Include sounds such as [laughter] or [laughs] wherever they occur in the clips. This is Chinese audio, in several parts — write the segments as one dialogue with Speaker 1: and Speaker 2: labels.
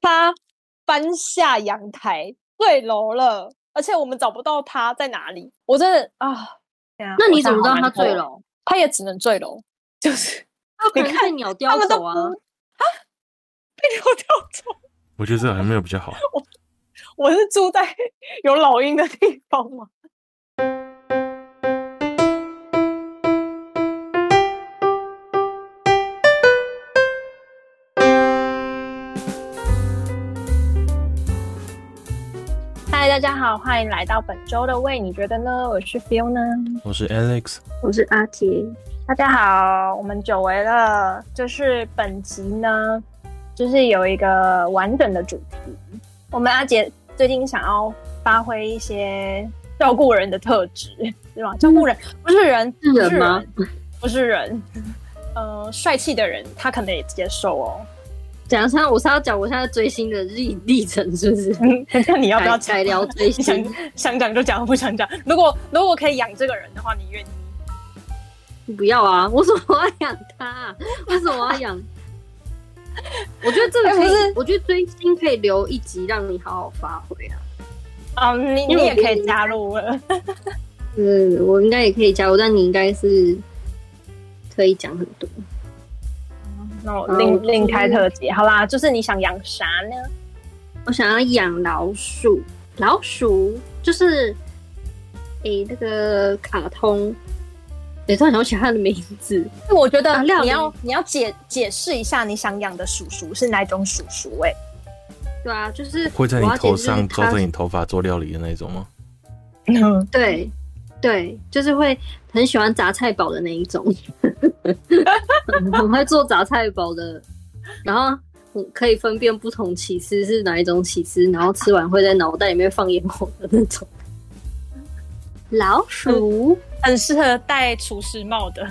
Speaker 1: 它搬下阳台坠楼了，而且我们找不到他在哪里。我真的啊，
Speaker 2: 那你怎么知道他坠楼？
Speaker 1: 他也只能坠楼，就是
Speaker 2: 你看鸟叼走啊，啊，
Speaker 1: 被鸟叼走。
Speaker 3: 我觉得这个还没有比较好。
Speaker 1: 我我是住在 [laughs] 有老鹰的地方吗？大家好，欢迎来到本周的喂，你觉得呢？我是 Fiona，
Speaker 3: 我是 Alex，
Speaker 2: 我是阿杰。
Speaker 1: 大家好，我们久违了。就是本集呢，就是有一个完整的主题。我们阿杰最近想要发挥一些照顾人的特质，对吧？照顾人不是人，
Speaker 2: 是人吗？
Speaker 1: 不是人。呃，帅气的人他可能也接受哦。
Speaker 2: 讲下，我是要讲我现在追星的历历程，是不是？
Speaker 1: 那你要不要
Speaker 2: 改聊追星？
Speaker 1: 想讲就讲，不想讲。如果如果可以养这个人的话，你愿意？
Speaker 2: 你 [laughs] 不要啊！为什么要养他？为什么要养？[laughs] 我觉得这个可以，欸、我觉得追星可以留一集让你好好发挥啊。
Speaker 1: 哦，你你也可以加入了。[laughs]
Speaker 2: 嗯，我应该也可以加入，但你应该是可以讲很多。
Speaker 1: 那我另另开特辑，好啦，就是你想养啥呢？
Speaker 2: 我想要养老鼠，老鼠就是诶、欸，那个卡通，也突然想起它的名字。
Speaker 1: 我觉得你要、啊、你要解解释一下，你想养的鼠鼠是哪种鼠鼠？哎，
Speaker 2: 对啊，就是
Speaker 3: 会在你头上抓着你头发做料理的那种吗？
Speaker 2: 嗯，[laughs] 对。对，就是会很喜欢杂菜堡的那一种，[laughs] 很会做杂菜堡的，然后可以分辨不同起司是哪一种起司，然后吃完会在脑袋里面放烟火的那种。老鼠
Speaker 1: 很适合戴厨师帽的，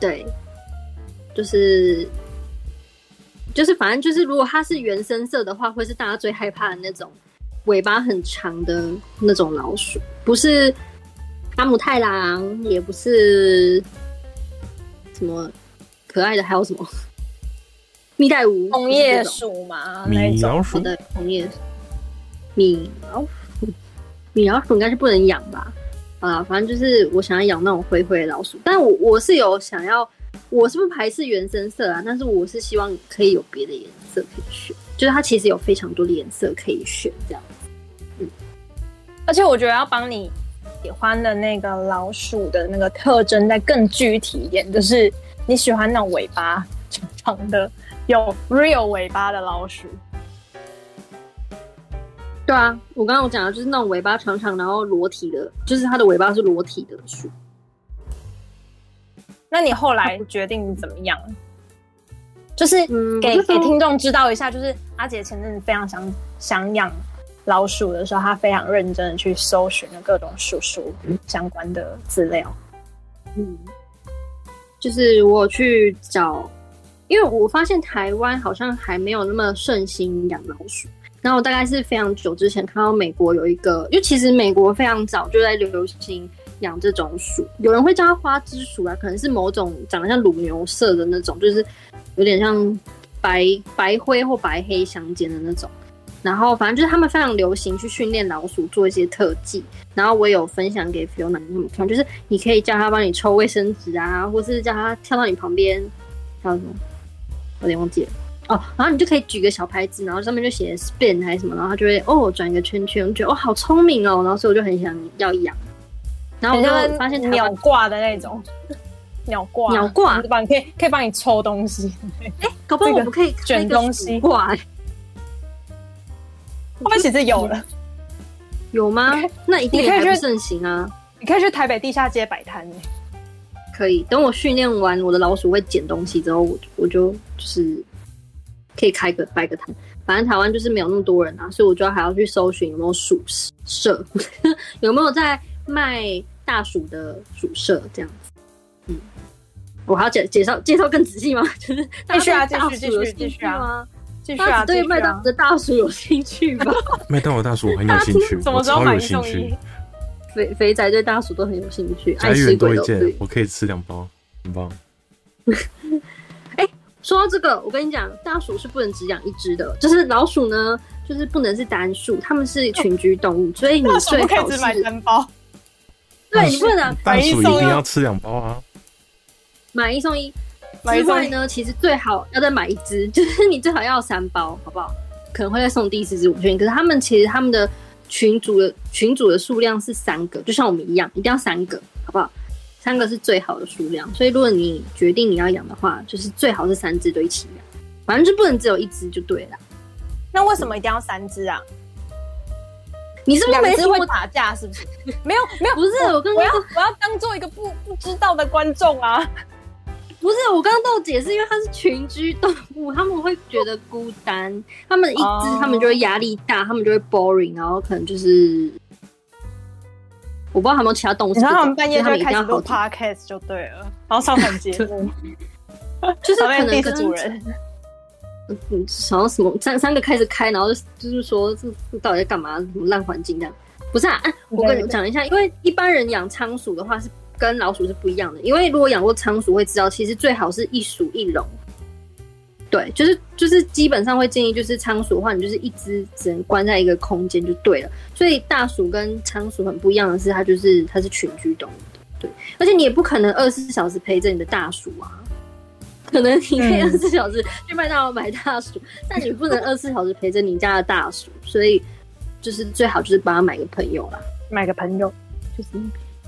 Speaker 2: 对，就是就是反正就是，如果它是原生色的话，会是大家最害怕的那种，尾巴很长的那种老鼠，不是。哈姆太郎也不是什么可爱的，还有什么蜜袋鼯、
Speaker 1: 红叶鼠嘛？
Speaker 3: 米老鼠
Speaker 2: 的红叶米老鼠，米老鼠应该是不能养吧？啊，反正就是我想要养那种灰灰的老鼠，但我我是有想要，我是不是排斥原生色啊？但是我是希望可以有别的颜色可以选，就是它其实有非常多的颜色可以选，这样子。嗯，
Speaker 1: 而且我觉得要帮你。喜欢的那个老鼠的那个特征再更具体一点，就是你喜欢那种尾巴长长的，有 real 尾巴的老鼠。
Speaker 2: 对啊，我刚刚我讲的就是那种尾巴长长，然后裸体的，就是它的尾巴是裸体的鼠。
Speaker 1: 那你后来决定怎么样？就是给、嗯、给听众知道一下，就是阿姐前阵子非常想想养。老鼠的时候，他非常认真的去搜寻了各种鼠鼠相关的资料。
Speaker 2: 嗯，就是我去找，因为我发现台湾好像还没有那么盛行养老鼠。然后我大概是非常久之前看到美国有一个，因为其实美国非常早就在流行养这种鼠，有人会叫它花枝鼠啊，可能是某种长得像乳牛色的那种，就是有点像白白灰或白黑相间的那种。然后反正就是他们非常流行去训练老鼠做一些特技，然后我有分享给 Fiona 他们看，就是你可以叫他帮你抽卫生纸啊，或是叫他跳到你旁边，叫什么？我有点忘记了哦。然后你就可以举个小牌子，然后上面就写 spin 还是什么，然后他就会哦转一个圈圈，我觉得哦好聪明哦，然后所以我就很想要养。然后我就发现
Speaker 1: 鸟挂的那种
Speaker 2: 鸟挂，
Speaker 1: 鸟挂，可以可以帮你抽东西。
Speaker 2: 哎，搞不好我们可以
Speaker 1: 卷东西
Speaker 2: 挂。
Speaker 1: 后面其实有了，
Speaker 2: 有吗？那一定还不盛行啊！
Speaker 1: 你可以去台北地下街摆摊。
Speaker 2: 可以，等我训练完我的老鼠会捡东西之后，我我就就是可以开个摆个摊。反正台湾就是没有那么多人啊，所以我就还要去搜寻有没有鼠舍，[laughs] 有没有在卖大鼠的鼠舍这样子。嗯，我还要介介绍介绍更仔细吗？[laughs] 就是继
Speaker 1: 续啊，继续继续继续啊！
Speaker 2: 他对麦当劳的大叔有兴趣吗？[laughs]
Speaker 3: 麦当劳大叔我很有兴趣，[laughs] 我超有兴趣。
Speaker 2: 肥肥仔对大鼠都很有兴趣，
Speaker 3: 爱吃多一件，我可以吃两包，很棒。[laughs]
Speaker 2: 哎、欸，说到这个，我跟你讲，大鼠是不能只养一只的，就是老鼠呢，就是不能是单数，它们是群居动物，所以你最好是
Speaker 1: 可以只买单包。
Speaker 2: 对，你不能
Speaker 3: 大鼠一定要吃两包啊，
Speaker 2: 买一送一。之外呢，其实最好要再买一只，[laughs] 就是你最好要三包，好不好？可能会再送第四只，我确定。可是他们其实他们的群主的群主的数量是三个，就像我们一样，一定要三个，好不好？三个是最好的数量，所以如果你决定你要养的话，就是最好是三只都一起养，反正就不能只有一只就对了。
Speaker 1: 那为什么一定要三只啊？
Speaker 2: 你是不是每次
Speaker 1: 会打架？是不是？没 [laughs] 有没有，
Speaker 2: 不是我
Speaker 1: 要我要当做一个不不知道的观众啊！
Speaker 2: 不是我刚刚都有解释，因为它是群居动物，他们会觉得孤单，他们一只他们就会压力大，他们就会 boring，然后可能就是。我不知道有没有其他动物，
Speaker 1: 然后他们半夜就开始录 podcast 就对了，然后上传节目，
Speaker 2: 就是可能
Speaker 1: 跟主人，
Speaker 2: 嗯，想要什么三三个开始开，然后就是说这到底在干嘛？什么烂环境这样？不是啊，啊我跟你讲一下，因为一般人养仓鼠的话是跟老鼠是不一样的，因为如果养过仓鼠会知道，其实最好是一鼠一笼。对，就是就是基本上会建议，就是仓鼠的话，你就是一只只能关在一个空间就对了。所以大鼠跟仓鼠很不一样的是，它就是它是群居动物的，对。而且你也不可能二十四小时陪着你的大鼠啊，可能你可以二十四小时去麦当劳买大鼠，嗯、但你不能二十四小时陪着你家的大鼠。所以就是最好就是帮他买个朋友啦，
Speaker 1: 买个朋友，
Speaker 2: 就是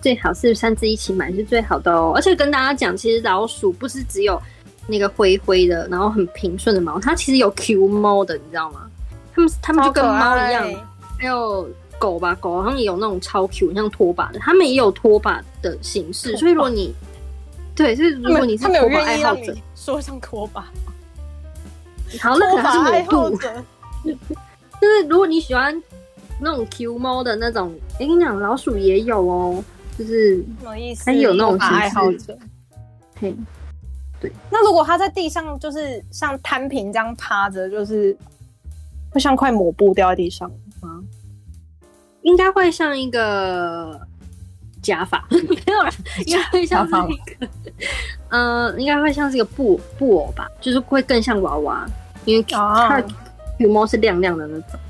Speaker 2: 最好是三只一起买是最好的哦。而且跟大家讲，其实老鼠不是只有。那个灰灰的，然后很平顺的毛，它其实有 Q 猫的，你知道吗？它们它们就跟猫一样，还有狗吧，狗好像也有那种超 Q，像拖把的，它们也有拖把的形式。所以如果你对，所以如果你是拖把爱好者，
Speaker 1: 说像拖把，
Speaker 2: 好，那可能它是某度。[laughs] 就是如果你喜欢那种 Q 猫的那种，哎，跟你讲，老鼠也有哦，就是
Speaker 1: 什么意思？
Speaker 2: 它有那种爱好者，嘿。对，
Speaker 1: 那如果他在地上，就是像摊平这样趴着，就是会像块抹布掉在地上吗？
Speaker 2: 应该会像一个假发，[laughs] 没有啦，应该会像是一个，嗯、呃，应该会像是一个布布偶吧，就是会更像娃娃，因为它羽毛是亮亮的那种。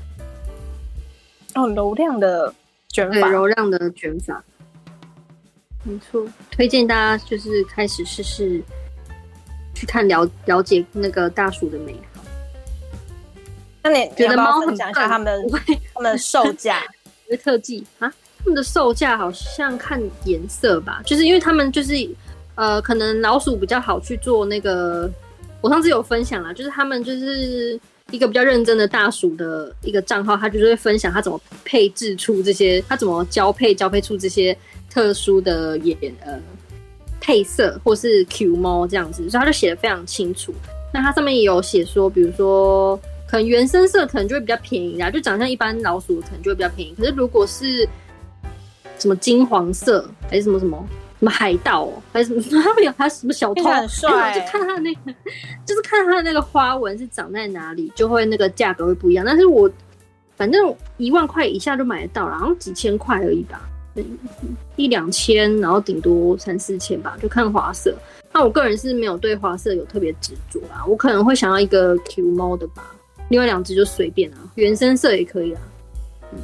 Speaker 1: 哦，柔亮的卷发，
Speaker 2: 柔亮的卷发，没错，推荐大家就是开始试试。去看了了解那个大鼠的美好。
Speaker 1: 那你觉得猫很讲一下他们的他们的售价？[laughs]
Speaker 2: 因为特技啊，他们的售价好像看颜色吧，就是因为他们就是呃，可能老鼠比较好去做那个。我上次有分享啦，就是他们就是一个比较认真的大鼠的一个账号，他就是会分享他怎么配置出这些，他怎么交配交配出这些特殊的眼呃。配色或是 Q 猫这样子，所以他就写的非常清楚。那它上面也有写说，比如说可能原生色可能就会比较便宜啦，就长相一般老鼠可能就会比较便宜。可是如果是什么金黄色，还是什么什么什么海盗、喔，还是什么他们有他什么小偷，很帅、欸，[laughs] 就看他的那个，就是看他的那个花纹是长在哪里，就会那个价格会不一样。但是我反正一万块以下就买得到了，然后几千块而已吧。一两千，然后顶多三四千吧，就看花色。那我个人是没有对花色有特别执着啦，我可能会想要一个 Q 猫的吧，另外两只就随便啊，原生色也可以啊。嗯，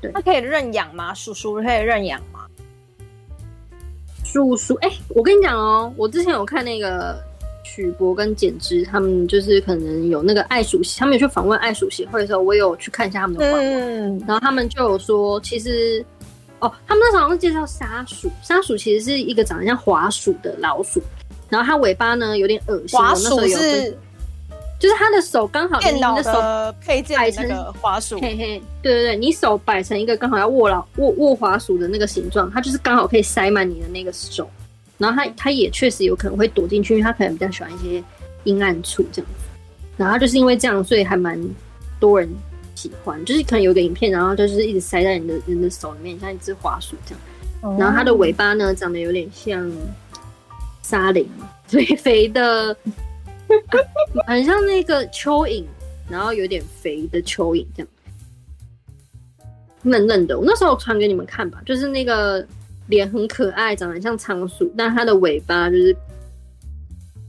Speaker 1: 对，它可以认养吗？叔叔可以认养吗？
Speaker 2: 叔叔，哎、欸，我跟你讲哦、喔，我之前有看那个。曲博跟简之他们就是可能有那个爱鼠，他们有去访问爱鼠协会的时候，我有去看一下他们的官网，嗯、然后他们就有说，其实哦，他们那时候好像介绍沙鼠，沙鼠其实是一个长得像滑鼠的老鼠，然后它尾巴呢有点恶心。滑鼠是，就是它的手刚好
Speaker 1: 电脑的配件摆成滑鼠，
Speaker 2: 嘿嘿，对对对，你手摆成一个刚好要握老握握滑鼠的那个形状，它就是刚好可以塞满你的那个手。然后他他也确实有可能会躲进去，因为他可能比较喜欢一些阴暗处这样子。然后就是因为这样，所以还蛮多人喜欢。就是可能有个影片，然后就是一直塞在你的人的手里面，像一只滑鼠这样。哦、然后它的尾巴呢，长得有点像沙林，肥肥的，很像那个蚯蚓，然后有点肥的蚯蚓这样，嫩嫩的。我那时候我传给你们看吧，就是那个。脸很可爱，长得像仓鼠，但它的尾巴就是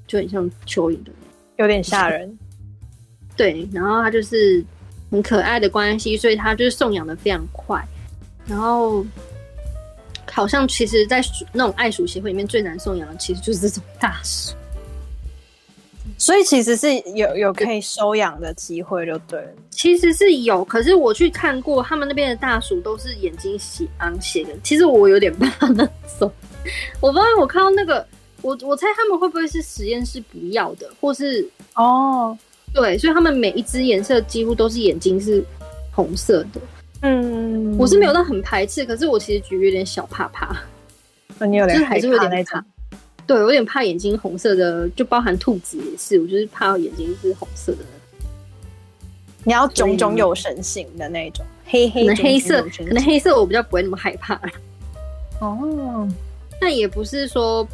Speaker 2: 就很像蚯蚓的，
Speaker 1: 有点吓人。[laughs]
Speaker 2: 对，然后它就是很可爱的关系，所以它就是送养的非常快。然后好像其实，在那种爱鼠协会里面最难送养的，其实就是这种大鼠。
Speaker 1: 所以其实是有有可以收养的机会，就对了。
Speaker 2: 其实是有，可是我去看过他们那边的大鼠，都是眼睛血昂血的。其实我有点 [laughs] 怕那种。我发现我看到那个，我我猜他们会不会是实验室不要的，或是
Speaker 1: 哦，
Speaker 2: 对，所以他们每一只颜色几乎都是眼睛是红色的。嗯，我是没有到很排斥，可是我其实觉得有点小怕怕。
Speaker 1: 那你有点
Speaker 2: 还是有点那种。对，有点怕眼睛红色的，就包含兔子也是，我就是怕眼睛是红色的。
Speaker 1: 你要炯炯有神型的那种，黑黑
Speaker 2: 可能黑色，可能黑色我比较不会那么害怕。
Speaker 1: 哦，[laughs]
Speaker 2: 但也不是说，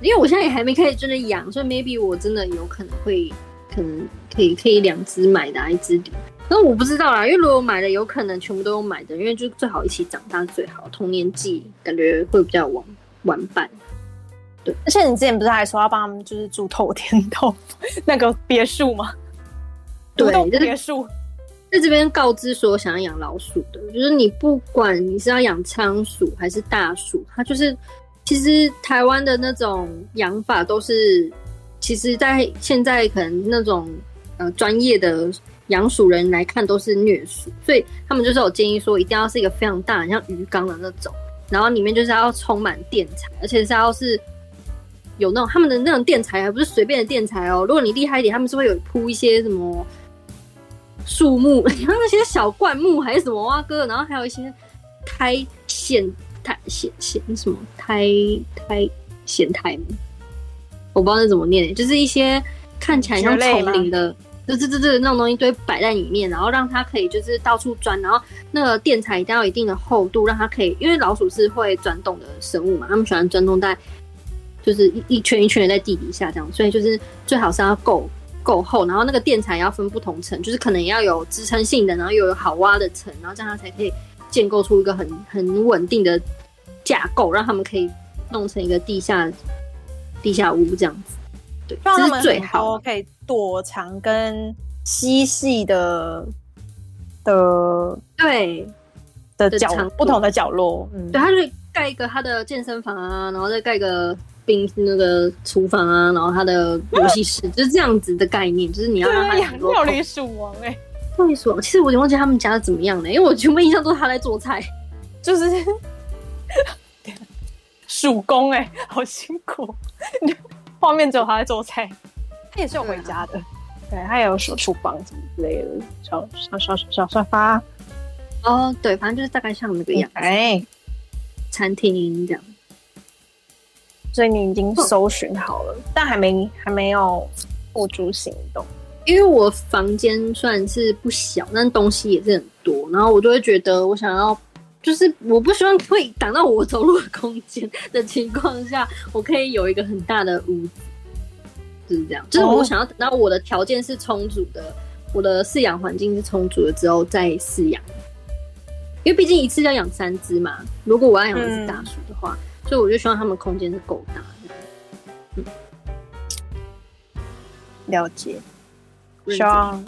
Speaker 2: 因为我现在也还没开始真的养，所以 maybe 我真的有可能会，可能可以可以两只买的，一只留。那我不知道啦，因为如果买了，有可能全部都有买的，因为就最好一起长大最好，同年纪感觉会比较玩玩伴。
Speaker 1: 而且你之前不是还说要帮他们就是住透天洞那个别墅吗？
Speaker 2: 对，
Speaker 1: 别墅
Speaker 2: 在这边告知说想要养老鼠的，就是你不管你是要养仓鼠还是大鼠，它就是其实台湾的那种养法都是，其实在现在可能那种呃专业的养鼠人来看都是虐鼠，所以他们就是有建议说一定要是一个非常大，像鱼缸的那种，然后里面就是要充满电材，而且是要是。有那种他们的那种垫材，还不是随便的垫材哦。如果你厉害一点，他们是会有铺一些什么树木，[laughs] 然后那些小灌木还是什么哇哥，然后还有一些苔藓苔藓藓什么苔苔藓苔，我不知道是怎么念，就是一些看起来像丛林的，这这这这那种东西都会摆在里面，然后让它可以就是到处钻，然后那个垫材一定要有一定的厚度，让它可以，因为老鼠是会钻洞的生物嘛，它们喜欢钻洞在。就是一一圈一圈的在地底下这样，所以就是最好是要够够厚，然后那个垫材要分不同层，就是可能要有支撑性的，然后又有好挖的层，然后这样它才可以建构出一个很很稳定的架构，让他们可以弄成一个地下地下屋这样子。对，这是最好
Speaker 1: 可以躲藏跟嬉戏的的
Speaker 2: 对
Speaker 1: 的角不同的角落。嗯，
Speaker 2: 对，它就盖一个他的健身房啊，然后再盖一个。冰那个厨房啊，然后他的游戏室就是这样子的概念，就是你要让他养
Speaker 1: 料理鼠王哎，
Speaker 2: 料理鼠王，其实我有点忘记他们家是怎么样的，因为我全部印象都是他在做菜，
Speaker 1: 就是 [laughs] 鼠工哎，好辛苦，[laughs] 画面只有他在做菜，他也是有回家的，对，他也有小厨房什么之类的，小小小小沙发，
Speaker 2: 哦，对，反正就是大概像那个样，哎，餐厅这样。
Speaker 1: 所以你已经搜寻好了，但还没还没有付诸行动。
Speaker 2: 因为我房间算是不小，但东西也是很多，然后我就会觉得，我想要，就是我不希望会挡到我走路的空间的情况下，我可以有一个很大的屋子，就是这样。就是我想要等到我的条件是充足的，我的饲养环境是充足的之后再饲养。因为毕竟一次要养三只嘛，如果我要养一只大鼠的话。嗯所以我就希望他们空间是够大的。嗯，
Speaker 1: 了解。希望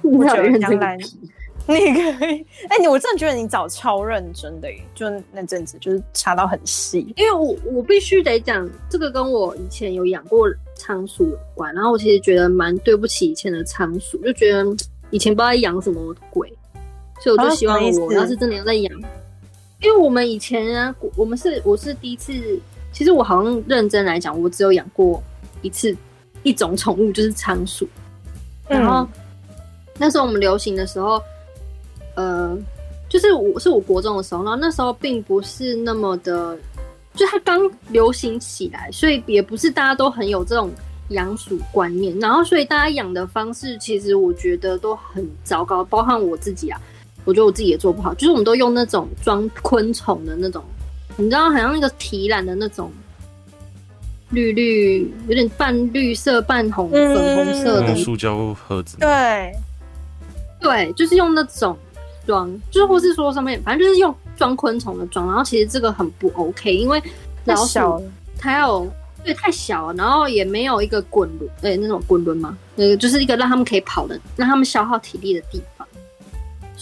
Speaker 1: 不久将来 [laughs] 你可以。哎、欸，你我真的觉得你找超认真的，就那阵子就是查到很细。
Speaker 2: 因为我我必须得讲，这个跟我以前有养过仓鼠有关。然后我其实觉得蛮对不起以前的仓鼠，就觉得以前不知道养什么鬼，所以我就希望我要是真的要在养。因为我们以前啊，我们是我是第一次，其实我好像认真来讲，我只有养过一次一种宠物，就是仓鼠。然后、嗯、那时候我们流行的时候，呃，就是我是我国中的时候，然后那时候并不是那么的，就它刚流行起来，所以也不是大家都很有这种养鼠观念，然后所以大家养的方式其实我觉得都很糟糕，包含我自己啊。我觉得我自己也做不好，就是我们都用那种装昆虫的那种，你知道，好像那个提篮的那种绿绿，有点半绿色、半红、粉红色的
Speaker 3: 塑胶盒子。
Speaker 1: 对，
Speaker 2: 对，就是用那种装，就是或是说上面，反正就是用装昆虫的装。然后其实这个很不 OK，因为老鼠它要对，太小了，然后也没有一个滚轮，哎，那种滚轮嘛，呃，就是一个让他们可以跑的，让他们消耗体力的地方。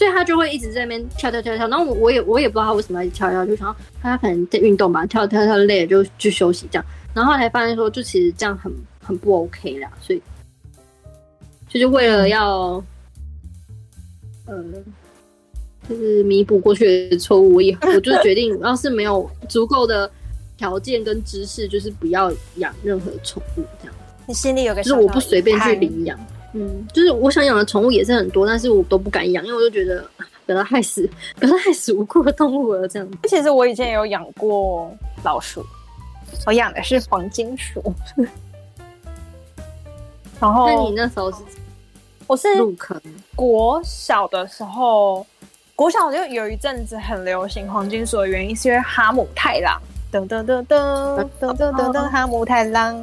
Speaker 2: 所以他就会一直在那边跳跳跳跳，然后我我也我也不知道他为什么要跳跳，就想他可能在运动吧，跳跳跳累了就去休息这样。然后才发现说，就其实这样很很不 OK 啦，所以就是为了要，嗯，就是弥补过去的错误，我也我就决定，要是没有足够的条件跟知识，就是不要养任何宠物这样。
Speaker 1: 你心里有个，
Speaker 2: 就是我不随便去领养。嗯，就是我想养的宠物也是很多，但是我都不敢养，因为我就觉得不要害死，不要害死无辜的动物了。这样。
Speaker 1: 其实我以前也有养过老鼠，我养的是黄金鼠。然后，
Speaker 2: 那你那时候是？
Speaker 1: 我是
Speaker 2: 入坑。
Speaker 1: 国小的时候，国小就有一阵子很流行黄金鼠的原因，是因为哈姆太郎。噔噔噔噔噔噔噔噔，哈姆太郎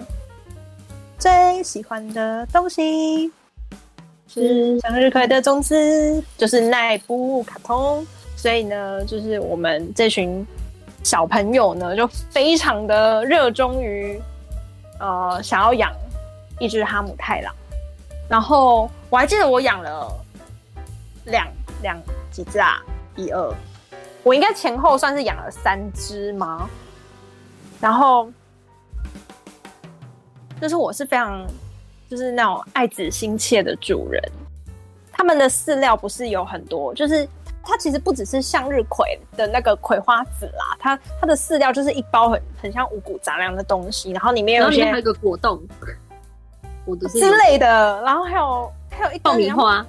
Speaker 1: 最喜欢的东西。是向日葵的种子，就是奈布卡通，所以呢，就是我们这群小朋友呢，就非常的热衷于呃，想要养一只哈姆太郎。然后我还记得我养了两两几只啊，一二，我应该前后算是养了三只吗？然后就是我是非常。就是那种爱子心切的主人，他们的饲料不是有很多，就是它其实不只是向日葵的那个葵花籽啦，它它的饲料就是一包很很像五谷杂粮的东西，然后里面有些
Speaker 2: 还有一个果冻，我的
Speaker 1: 之类的，然后还有还有一
Speaker 2: 爆米花，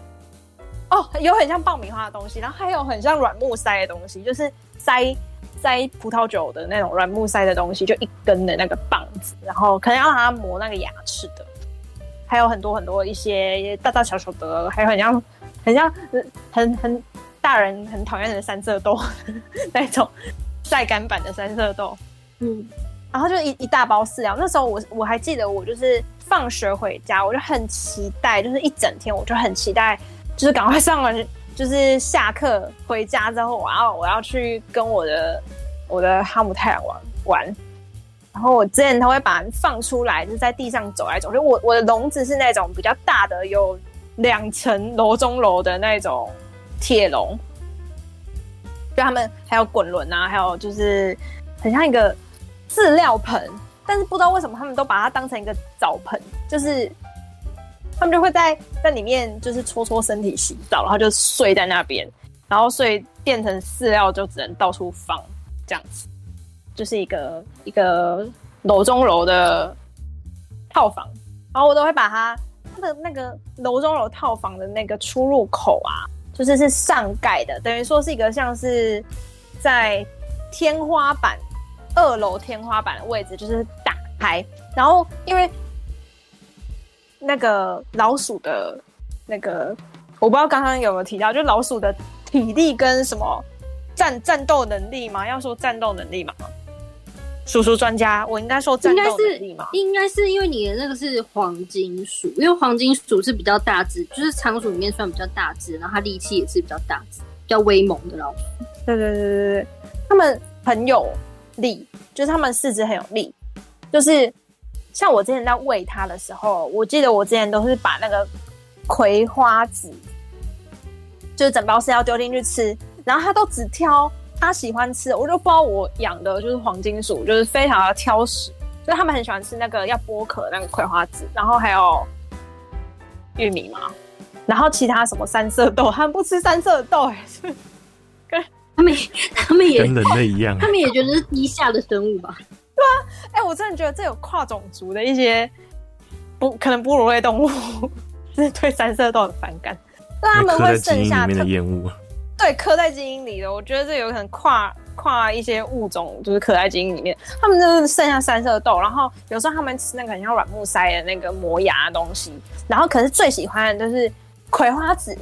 Speaker 1: 哦，有很像爆米花的东西，然后还有很像软木塞的东西，就是塞塞葡萄酒的那种软木塞的东西，就一根的那个棒子，然后可能要让它磨那个牙齿的。还有很多很多一些大大小小的，还有很像很像很很大人很讨厌的三色豆 [laughs] 那种晒干版的三色豆，嗯，然后就一一大包饲料。那时候我我还记得，我就是放学回家，我就很期待，就是一整天我就很期待，就是赶快上完，[laughs] 就是下课回家之后，我要我要去跟我的我的哈姆太郎玩玩。然后我之前他会把它放出来，就在地上走来走去。我我的笼子是那种比较大的，有两层楼中楼的那种铁笼，就他们还有滚轮啊，还有就是很像一个饲料盆，但是不知道为什么他们都把它当成一个澡盆，就是他们就会在在里面就是搓搓身体、洗澡，然后就睡在那边，然后所以变成饲料就只能到处放这样子。就是一个一个楼中楼的套房，然后我都会把它它的那个楼中楼套房的那个出入口啊，就是是上盖的，等于说是一个像是在天花板二楼天花板的位置，就是打开，然后因为那个老鼠的那个，我不知道刚刚有没有提到，就老鼠的体力跟什么战战斗能力嘛，要说战斗能力嘛。鼠鼠专家，我应该说战斗能力吗？
Speaker 2: 应该是，应该是因为你的那个是黄金鼠，因为黄金鼠是比较大只，就是仓鼠里面算比较大只，然后它力气也是比较大只，比较威猛的老鼠。
Speaker 1: 对对对对对，他们很有力，就是他们四肢很有力，就是像我之前在喂它的时候，我记得我之前都是把那个葵花籽，就是整包是要丢进去吃，然后它都只挑。他喜欢吃，我就不知道我养的就是黄金鼠，就是非常的挑食，所以他们很喜欢吃那个要剥壳那个葵花籽，然后还有玉米嘛，然后其他什么三色豆，他们不吃三色豆，哎，是跟
Speaker 2: 他们他们也
Speaker 3: 跟人类一样，
Speaker 2: 他们也觉得是低下的生物吧？
Speaker 1: 对啊，哎、欸，我真的觉得这有跨种族的一些不可能哺乳类动物 [laughs] 是对三色豆很反感，那他们会剩下的
Speaker 3: 厌恶。
Speaker 1: 对，刻在基因里的，我觉得这有可能跨跨一些物种，就是刻在基因里面。他们就是剩下三色豆，然后有时候他们吃那个很像软木塞的那个磨牙的东西，然后可是最喜欢的就是葵花籽。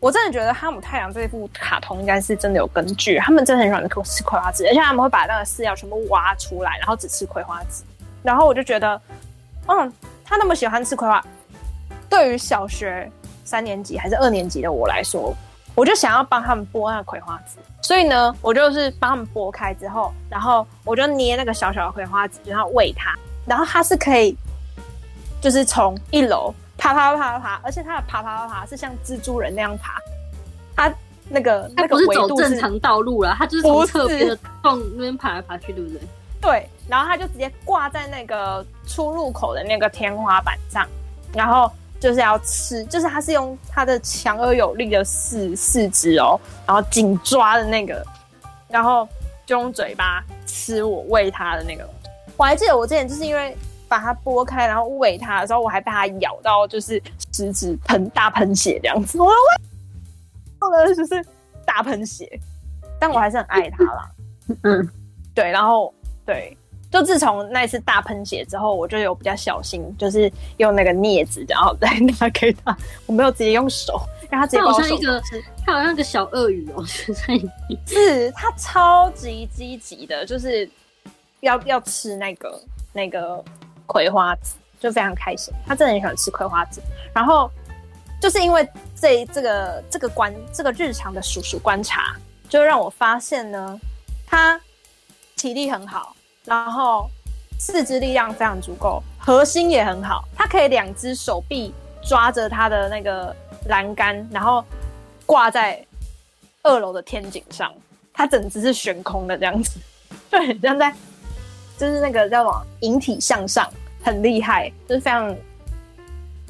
Speaker 1: 我真的觉得《哈姆太阳》这部卡通应该是真的有根据，他们真的很喜欢吃葵花籽，而且他们会把那个饲料全部挖出来，然后只吃葵花籽。然后我就觉得，嗯，他那么喜欢吃葵花，对于小学三年级还是二年级的我来说。我就想要帮他们剥那个葵花籽，所以呢，我就是帮他们剥开之后，然后我就捏那个小小的葵花籽，然后喂它，然后它是可以，就是从一楼爬爬爬爬爬，而且它的爬爬爬爬是像蜘蛛人那样爬，它那个
Speaker 2: 它不是
Speaker 1: 那个
Speaker 2: 走正常道路了，它就是从侧边的洞那边爬来爬去，对不对？
Speaker 1: 对，然后它就直接挂在那个出入口的那个天花板上，然后就是要吃，就是它是用它的强而有力的四四肢哦，然后紧抓的那个，然后就用嘴巴吃我喂它的那个。我还记得我之前就是因为把它剥开，然后喂它的时候，我还被它咬到，就是食指喷大喷血这样子。我后来就是大喷血，但我还是很爱它啦。嗯，对，然后对，就自从那一次大喷血之后，我就有比较小心，就是用那个镊子，然后再拿给他。我没有直接用手，让他直接把我手。
Speaker 2: 它好像一个，他好像一个小鳄鱼哦，[laughs] 是在里面。
Speaker 1: 是它超级积极的，就是。要要吃那个那个葵花籽，就非常开心。他真的很喜欢吃葵花籽。然后就是因为这这个这个观这个日常的叔叔观察，就让我发现呢，他体力很好，然后四肢力量非常足够，核心也很好。他可以两只手臂抓着他的那个栏杆，然后挂在二楼的天井上，他整只是悬空的这样子，[laughs] 对，很像在。就是那个叫什么引体向上，很厉害，就是非常，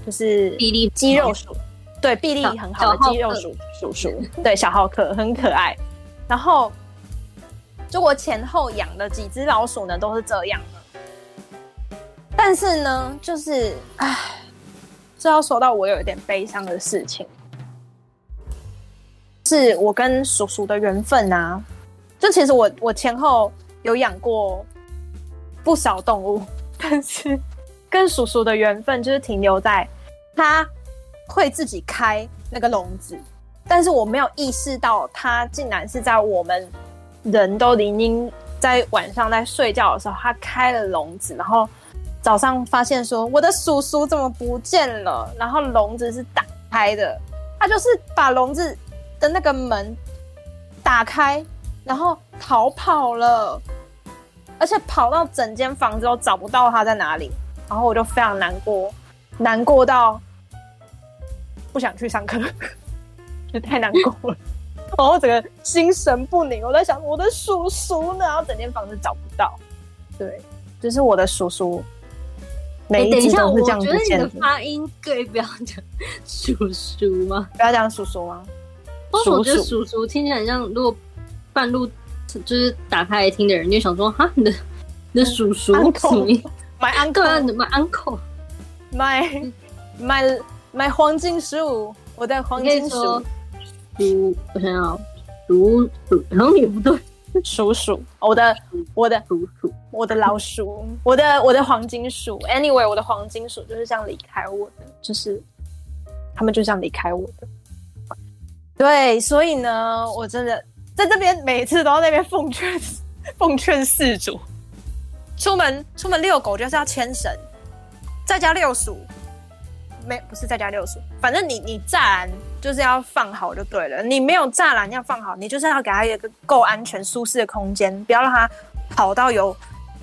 Speaker 1: 就是
Speaker 2: 臂力
Speaker 1: 肌肉鼠，对臂力很好的肌肉鼠鼠鼠，对小浩克很可爱。然后，就我前后养的几只老鼠呢，都是这样的。但是呢，就是唉，这要说到我有一点悲伤的事情，是我跟鼠鼠的缘分啊。就其实我我前后有养过。不少动物，[laughs] 但是跟叔叔的缘分就是停留在他会自己开那个笼子，但是我没有意识到他竟然是在我们人都已经在晚上在睡觉的时候，他开了笼子，然后早上发现说我的叔叔怎么不见了，然后笼子是打开的，他就是把笼子的那个门打开，然后逃跑了。而且跑到整间房子都找不到他在哪里，然后我就非常难过，难过到不想去上课，[laughs] 就太难过了。然后整个心神不宁，我在想我的叔叔呢，然后整间房子找不到。对，就是我的叔叔，每一只都是这样不见的。欸，等一下，我觉得你的
Speaker 2: 发音可以不要讲 [laughs] 叔叔吗？
Speaker 1: 不要讲叔叔吗？
Speaker 2: 叔叔，我觉得叔叔听起来很像，如果半路。就是打开来听的人，就想说哈，你的你的叔叔
Speaker 1: ，my uncle，my
Speaker 2: uncle，my
Speaker 1: my my 黄金十五，我的黄金鼠，
Speaker 2: 鼠，我想要鼠鼠，然后也不对，
Speaker 1: 鼠鼠，我的我的
Speaker 2: 鼠鼠，
Speaker 1: 我的老鼠，我的我的黄金鼠，anyway，我的黄金鼠就是这样离开我的，就是他们就这样离开我的，对，所以呢，我真的。在这边每次都在那边奉劝奉劝饲主，出门出门遛狗就是要牵绳，在家遛鼠，没不是在家遛鼠，反正你你栅栏就是要放好就对了。你没有栅栏要放好，你就是要给它一个够安全舒适的空间，不要让它跑到有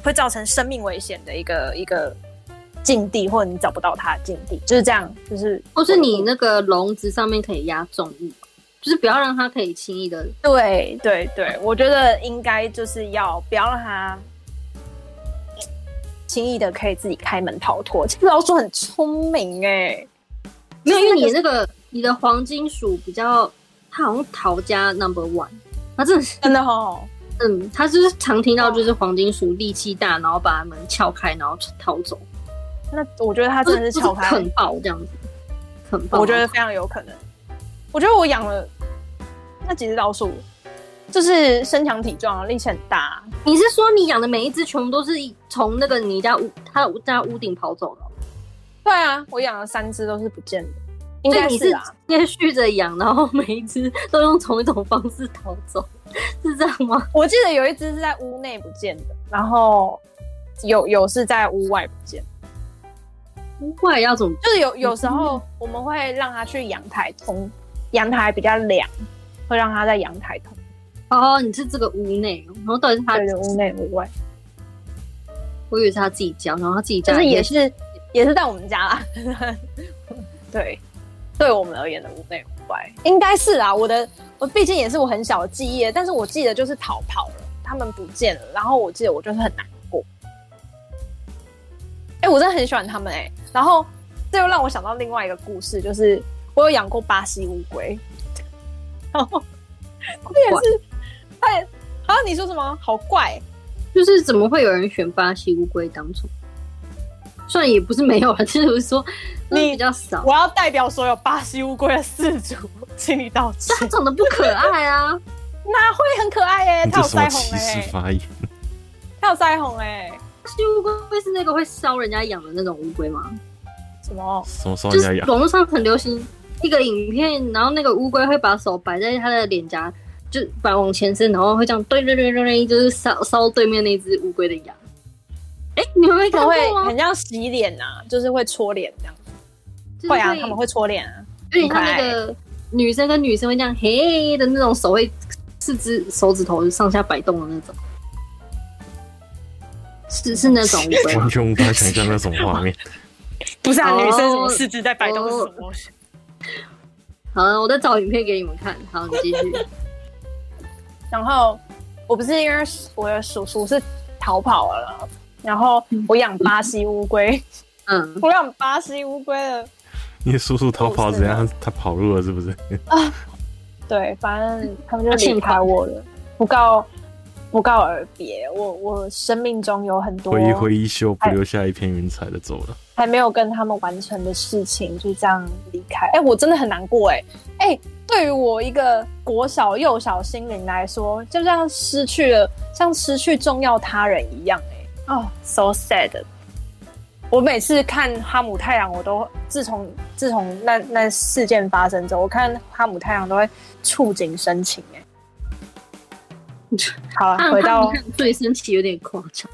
Speaker 1: 会造成生命危险的一个一个境地，或者你找不到它的境地，就是这样，就是
Speaker 2: 或是你那个笼子上面可以压重物。就是不要让它可以轻易的，
Speaker 1: 对对对，我觉得应该就是要不要让它轻易的可以自己开门逃脱。其实老鼠很聪明哎、欸，
Speaker 2: 没有，因为你那个你的黄金鼠比较，它好像逃家 number one，它真的是
Speaker 1: 真的哦，
Speaker 2: 嗯，它就是常听到就是黄金鼠力气大，然后把门撬开，然后逃走。
Speaker 1: 那我觉得它真的是撬开
Speaker 2: 啃爆这样子，很爆，
Speaker 1: 我觉得非常有可能。我觉得我养了那几只老鼠，就是身强体壮，力气很大。
Speaker 2: 你是说你养的每一只全部都是从那个你家屋，他家屋顶跑走的？
Speaker 1: 对啊，我养了三只都是不见的，应该是啊，
Speaker 2: 接续着养，然后每一只都用同一种方式逃走，是这样吗？
Speaker 1: 我记得有一只是在屋内不见的，然后有有是在屋外不见。
Speaker 2: 屋外要怎么？
Speaker 1: 就是有有时候我们会让它去阳台通。阳台比较凉，会让它在阳台通。
Speaker 2: 哦，你是这个屋内，然后到底是它
Speaker 1: 屋内屋外。
Speaker 2: 我以为是他自己教，然后他自己教，
Speaker 1: 就是也是也是在我们家啦。[laughs] 对，对我们而言的无内无外，应该是啊。我的我毕竟也是我很小的记忆，但是我记得就是逃跑了，他们不见了，然后我记得我就是很难过。哎、欸，我真的很喜欢他们哎、欸，然后这又让我想到另外一个故事，就是我有养过巴西乌龟，然后我也是，哎，啊，你说什么？好怪。
Speaker 2: 就是怎么会有人选巴西乌龟当宠？虽然也不是没有了，就是说你比较少。
Speaker 1: 我要代表所有巴西乌龟的饲主，[laughs] 请你道歉。
Speaker 2: 它长得不可爱啊，[laughs]
Speaker 1: 哪会很可爱耶、欸？它有腮红哎。它有腮红哎、欸。
Speaker 2: 巴西乌龟会是那个会烧人家养的那种乌龟吗？
Speaker 1: 什么？
Speaker 3: 什么烧人家养？
Speaker 2: 网络上很流行一个影片，然后那个乌龟会把手摆在它的脸颊。就摆往前伸，然后会这样对对对对对，就是烧烧对面那只乌龟的牙。哎、欸，你们会看过吗？
Speaker 1: 会很像洗脸呐、啊，就是会搓脸这样子。会啊，他们会搓脸啊。
Speaker 2: 而且他那个女生跟女生会这样嘿的那种手，会四只手指头上下摆动的那种。是是那种，[laughs]
Speaker 3: 完全无法想象那种画面。[laughs]
Speaker 1: 不是啊，女生什么四肢在摆动是什么东西？
Speaker 2: 好了，我再找影片给你们看。好，你继续。[laughs]
Speaker 1: 然后我不是因为我的叔叔是逃跑了，然后我养巴西乌龟，嗯，我养巴西乌龟了。
Speaker 3: 你叔叔逃跑怎样？他跑路了是不是？
Speaker 1: 啊，对，反正他们就离开我了，不告不告而别。我我生命中有很多
Speaker 3: 挥一挥衣袖，不留下一片云彩的走了，
Speaker 1: 还没有跟他们完成的事情，就这样离开。哎，我真的很难过，哎，哎。对于我一个国小幼小心灵来说，就像失去了，像失去重要他人一样，哎，哦，so sad。我每次看《哈姆太阳》，我都自从自从那那事件发生之后，我看《哈姆太阳》都会触景生情，哎。[laughs] 好了，回到
Speaker 2: 对生气有点夸张，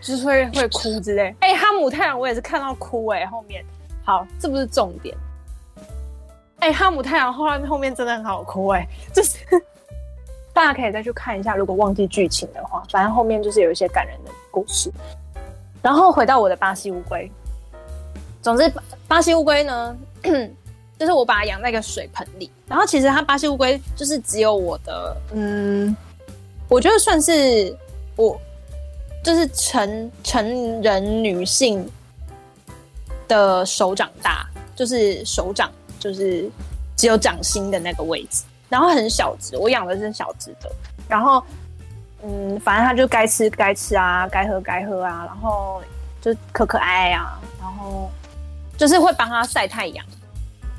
Speaker 1: 就是会会哭之类。哎，《哈姆太阳》我也是看到哭，哎，后面好，这不是重点。哎、欸，哈姆太阳后来后面真的很好哭哎、欸，就是 [laughs] 大家可以再去看一下，如果忘记剧情的话，反正后面就是有一些感人的故事。然后回到我的巴西乌龟，总之巴西乌龟呢，[clears throat] 就是我把它养在一个水盆里，然后其实它巴西乌龟就是只有我的，嗯，我觉得算是我就是成成人女性的手掌大，就是手掌。就是只有掌心的那个位置，然后很小只，我养的是小只的，然后嗯，反正它就该吃该吃啊，该喝该喝啊，然后就可可爱爱啊，然后就是会帮它晒太阳，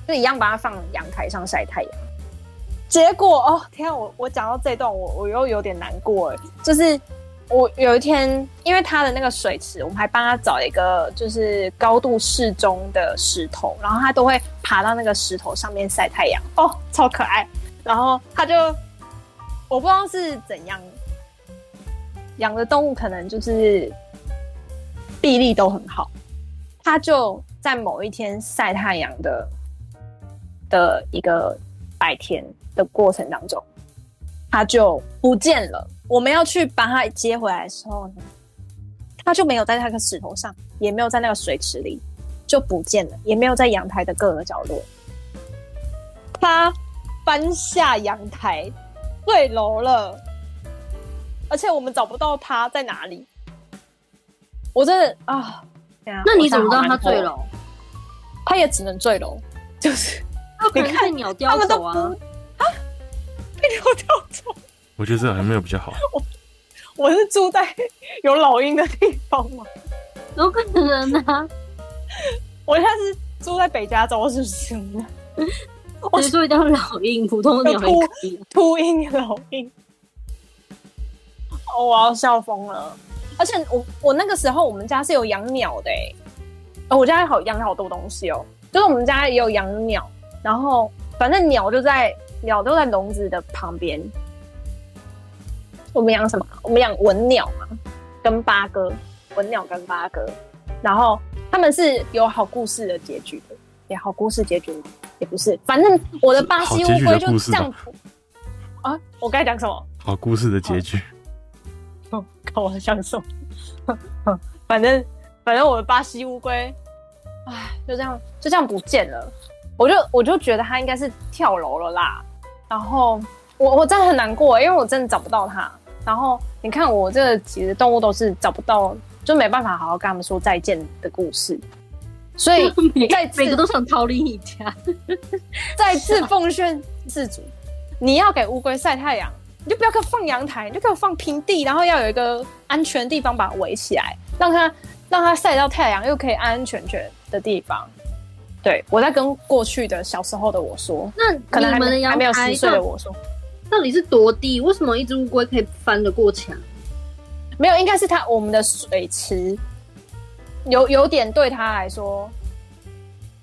Speaker 1: 就一样把它放阳台上晒太阳。结果哦，天啊，我我讲到这段，我我又有点难过哎，就是。我有一天，因为他的那个水池，我们还帮他找一个就是高度适中的石头，然后他都会爬到那个石头上面晒太阳，哦，超可爱。然后他就，我不知道是怎样，养的动物可能就是臂力都很好，他就在某一天晒太阳的的一个白天的过程当中，他就不见了。我们要去把它接回来的时候呢，它就没有在那个石头上，也没有在那个水池里，就不见了，也没有在阳台的各个角落。它搬下阳台坠楼了，而且我们找不到他在哪里。我真的啊，
Speaker 2: 那你怎么知道他坠楼？
Speaker 1: 他也只能坠楼，[laughs] 就是
Speaker 2: 你看鸟叼走啊，啊，
Speaker 1: 被鸟叼走。
Speaker 3: 我觉得这还没有比较好。
Speaker 1: 我我是住在有老鹰的地方吗？
Speaker 2: 有可能啊。
Speaker 1: 我现在是住在北加州，是不是？
Speaker 2: 我是住一条老鹰，普通的鸟还可以。[laughs]
Speaker 1: 秃鹰老鹰。哦，我要笑疯了！而且我我那个时候我们家是有养鸟的哎、欸，我家好养好多东西哦，就是我们家也有养鸟，然后反正鸟就在鸟都在笼子的旁边。我们养什么？我们养文鸟嘛，跟八哥，文鸟跟八哥，然后他们是有好故事的结局的，也好故事结局也不是，反正我的巴西乌龟就这样。啊，我该讲什么？
Speaker 3: 好故事的结局。
Speaker 1: 哦，看我很享受。[laughs] 反正反正我的巴西乌龟，哎，就这样就这样不见了。我就我就觉得它应该是跳楼了啦。然后我我真的很难过，因为我真的找不到它。然后你看我这几只动物都是找不到，就没办法好好跟他们说再见的故事。所以 [laughs] 再
Speaker 2: 每个都想逃离你家。[laughs]
Speaker 1: 再次奉劝自主，你要给乌龟晒太阳，你就不要给我放阳台，你就给我放平地，然后要有一个安全的地方把它围起来，让它让它晒到太阳，又可以安安全全的地方。对，我在跟过去的小时候的我说，
Speaker 2: 那
Speaker 1: 可能还还没有十岁的我说，
Speaker 2: 到底是多低？为什么一只乌龟可以翻得过墙？
Speaker 1: 没有，应该是它我们的水池。有有点对他来说，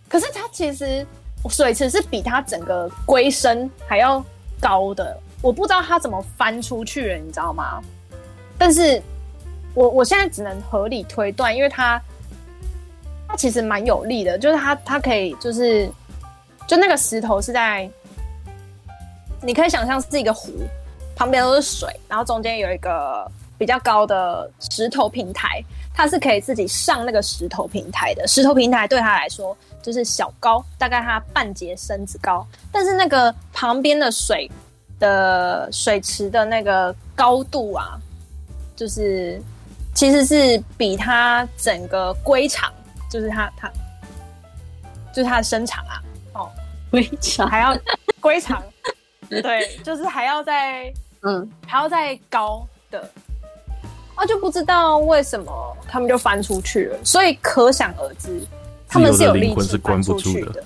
Speaker 1: 可是它其实水池是比它整个龟身还要高的，我不知道他怎么翻出去了，你知道吗？但是我我现在只能合理推断，因为他他其实蛮有力的，就是他他可以就是就那个石头是在，你可以想象是一个湖，旁边都是水，然后中间有一个比较高的石头平台。它是可以自己上那个石头平台的，石头平台对他来说就是小高，大概他半截身子高。但是那个旁边的水的水池的那个高度啊，就是其实是比它整个龟场，就是它它就是它的身长啊，哦，
Speaker 2: 龟场
Speaker 1: 还要龟场，对，[laughs] 就是还要再
Speaker 2: 嗯
Speaker 1: 还要再高的。啊，就不知道为什么他们就翻出去了，所以可想而知，他们是有力气翻出去的。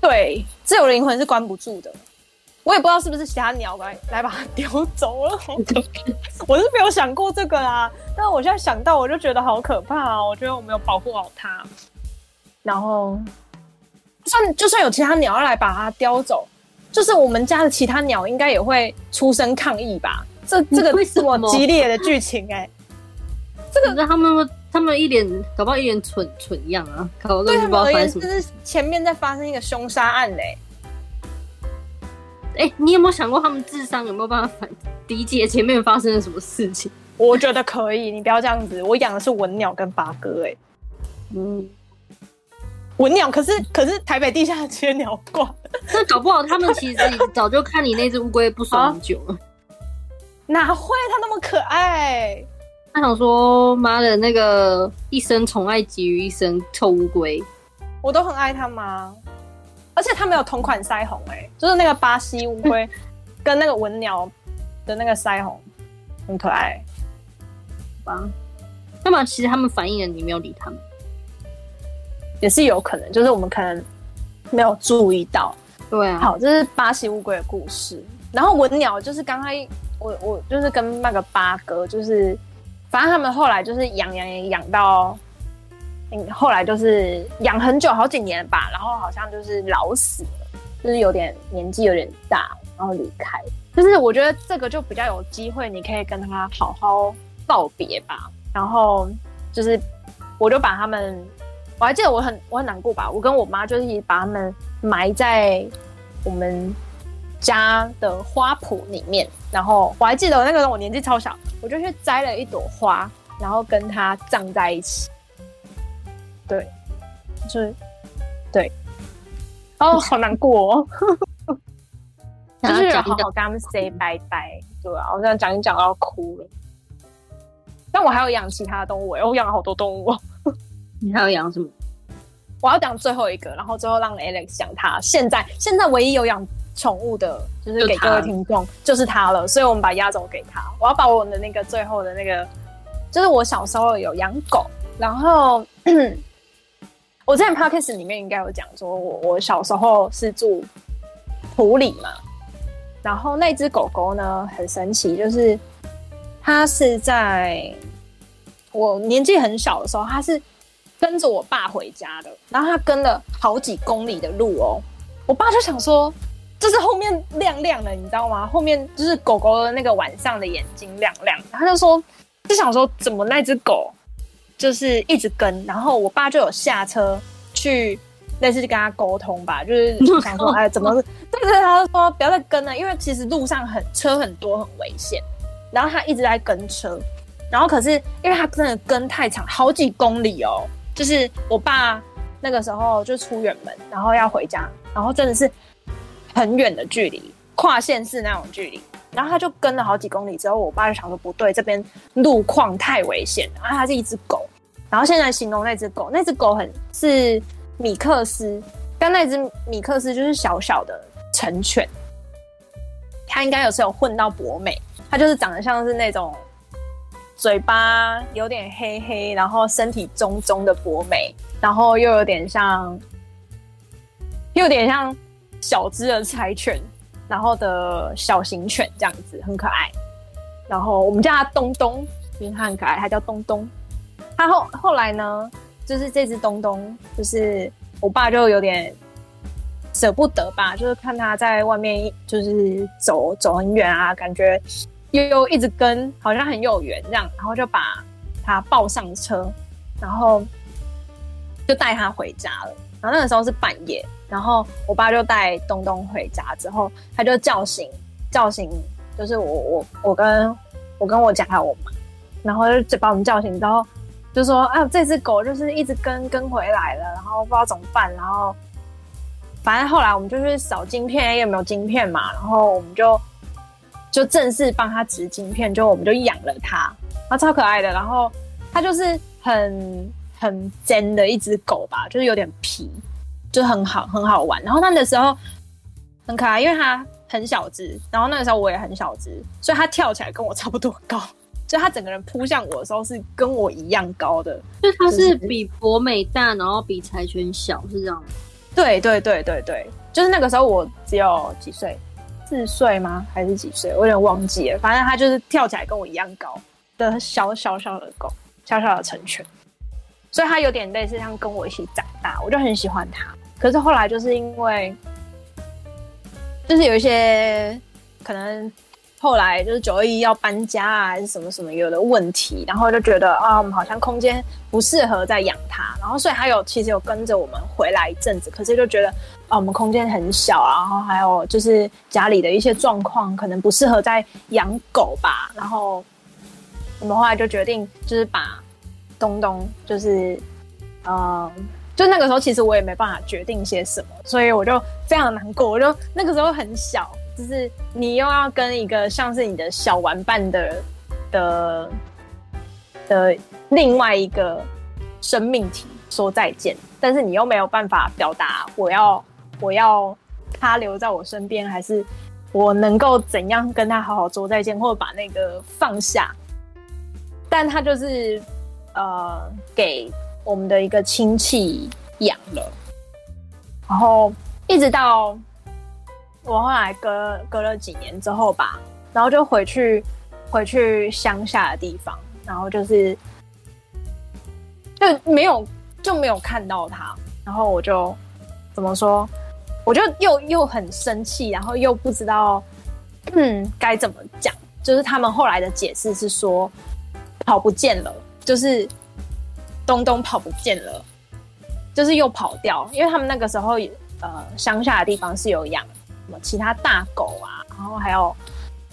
Speaker 1: 对，自由灵魂是关不住的。我也不知道是不是其他鸟来来把它叼走了。[laughs] 我是没有想过这个啦，但是我现在想到，我就觉得好可怕啊！我觉得我没有保护好它。然后，算就算有其他鸟要来把它叼走，就是我们家的其他鸟应该也会出声抗议吧。这这个这么激烈的剧情哎、欸，[laughs] 这个
Speaker 2: 让他们他们一脸搞不好一脸蠢蠢样啊，搞不好不知道发生什么。
Speaker 1: 就是前面在发生一个凶杀案嘞、
Speaker 2: 欸。哎、欸，你有没有想过他们智商有没有办法理解前面发生了什么事情？[laughs]
Speaker 1: 我觉得可以，你不要这样子。我养的是文鸟跟八哥哎、欸，
Speaker 2: 嗯，
Speaker 1: 文鸟可是可是台北地下街鸟挂，
Speaker 2: 那搞不好他们其实 [laughs] 早就看你那只乌龟不爽很久了。啊
Speaker 1: 哪会？它那么可爱。
Speaker 2: 他想说：“妈的，那个一生宠爱集于一身臭乌龟，
Speaker 1: 我都很爱它吗？而且它没有同款腮红、欸，哎，就是那个巴西乌龟跟那个文鸟的那个腮红很可爱，
Speaker 2: 吧？那么其实他们反映了你没有理他们，
Speaker 1: 也是有可能，就是我们可能没有注意到。
Speaker 2: 对啊，
Speaker 1: 好，这是巴西乌龟的故事。然后文鸟就是刚才。我我就是跟那个八哥，就是反正他们后来就是养养养养到，嗯，后来就是养很久好几年吧，然后好像就是老死了，就是有点年纪有点大，然后离开。就是我觉得这个就比较有机会，你可以跟他好好告别吧。然后就是我就把他们，我还记得我很我很难过吧，我跟我妈就是把他们埋在我们家的花圃里面。然后我还记得那个时候我年纪超小，我就去摘了一朵花，然后跟它葬在一起。对，就是对。哦，[laughs] 好难过哦，[laughs] 就是要好好跟他们 say 拜拜。对啊，我这样讲一讲要哭了。但我还有养其他的动物诶，我养了好多动物。[laughs]
Speaker 2: 你还要养什么？
Speaker 1: 我要讲最后一个，然后最后让 Alex 讲他现在现在唯一有养。宠物的，就是给各位听众，就是他了，所以我们把压轴给他。我要把我的那个最后的那个，就是我小时候有养狗，然后 [clears throat] 我之前 podcast 里面应该有讲说，我我小时候是住埔里嘛，然后那只狗狗呢很神奇，就是它是在我年纪很小的时候，它是跟着我爸回家的，然后它跟了好几公里的路哦，我爸就想说。就是后面亮亮的，你知道吗？后面就是狗狗的那个晚上的眼睛亮亮，他就说，就想说怎么那只狗就是一直跟，然后我爸就有下车去类似跟他沟通吧，就是想说 [laughs] 哎怎么是，对对，他就说不要再跟了，因为其实路上很车很多很危险，然后他一直在跟车，然后可是因为他真的跟太长，好几公里哦。就是我爸那个时候就出远门，然后要回家，然后真的是很远的距离，跨县市那种距离。然后他就跟了好几公里之后，我爸就想说不对，这边路况太危险。然后他是一只狗，然后现在形容那只狗，那只狗很是米克斯，但那只米克斯就是小小的成犬，它应该有时候混到博美，它就是长得像是那种。嘴巴有点黑黑，然后身体棕棕的博美，然后又有点像，又有点像小只的柴犬，然后的小型犬这样子，很可爱。然后我们叫它东东，因为它很可爱，它叫东东。他后后来呢，就是这只东东，就是我爸就有点舍不得吧，就是看他在外面就是走走很远啊，感觉。悠悠一直跟，好像很有缘这样，然后就把他抱上车，然后就带他回家了。然后那个时候是半夜，然后我爸就带东东回家之后，他就叫醒叫醒，就是我我我跟我跟我家还有我妈，然后就把我们叫醒之后，就说啊这只狗就是一直跟跟回来了，然后不知道怎么办，然后反正后来我们就去扫晶片，有没有晶片嘛，然后我们就。就正式帮他植晶片，就我们就养了它，它超可爱的。然后它就是很很真的一只狗吧，就是有点皮，就很好很好玩。然后那个时候很可爱，因为它很小只，然后那个时候我也很小只，所以它跳起来跟我差不多高。就他整个人扑向我的时候是跟我一样高的，
Speaker 2: 就他是比博美大，然后比柴犬小，是这样吗？
Speaker 1: 对对对对对，就是那个时候我只有几岁。四岁吗？还是几岁？我有点忘记了。反正他就是跳起来跟我一样高的小小小的狗，小小的成犬，所以他有点类似像跟我一起长大，我就很喜欢他。可是后来就是因为，就是有一些可能。后来就是九二一要搬家啊，还是什么什么有的问题，然后就觉得啊，我们好像空间不适合再养它，然后所以它有其实有跟着我们回来一阵子，可是就觉得啊，我们空间很小啊，然后还有就是家里的一些状况可能不适合再养狗吧，然后我们后来就决定就是把东东就是嗯，就那个时候其实我也没办法决定些什么，所以我就非常难过，我就那个时候很小。就是你又要跟一个像是你的小玩伴的的的另外一个生命体说再见，但是你又没有办法表达我要我要他留在我身边，还是我能够怎样跟他好好说再见，或者把那个放下。但他就是呃给我们的一个亲戚养了，然后一直到。我后来隔隔了几年之后吧，然后就回去回去乡下的地方，然后就是就没有就没有看到他，然后我就怎么说，我就又又很生气，然后又不知道嗯该怎么讲。就是他们后来的解释是说跑不见了，就是东东跑不见了，就是又跑掉，因为他们那个时候呃乡下的地方是有养。其他大狗啊，然后还有，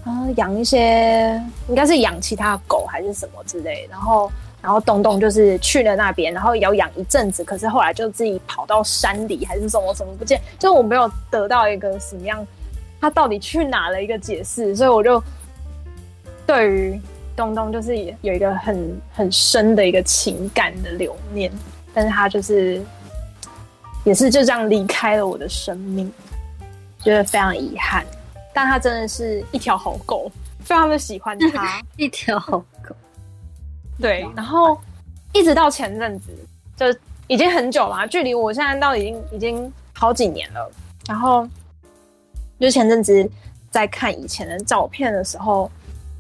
Speaker 1: 啊，养一些，应该是养其他狗还是什么之类。然后，然后东东就是去了那边，然后也要养一阵子，可是后来就自己跑到山里还是什么什么不见，就我没有得到一个什么样，他到底去哪了一个解释，所以我就对于东东就是有一个很很深的一个情感的留念，但是他就是也是就这样离开了我的生命。觉得非常遗憾，但它真的是一条好狗，非常的喜欢它，[laughs]
Speaker 2: 一条好狗。
Speaker 1: 对，然后一直到前阵子，就已经很久了，距离我现在到已经已经好几年了。然后就前阵子在看以前的照片的时候，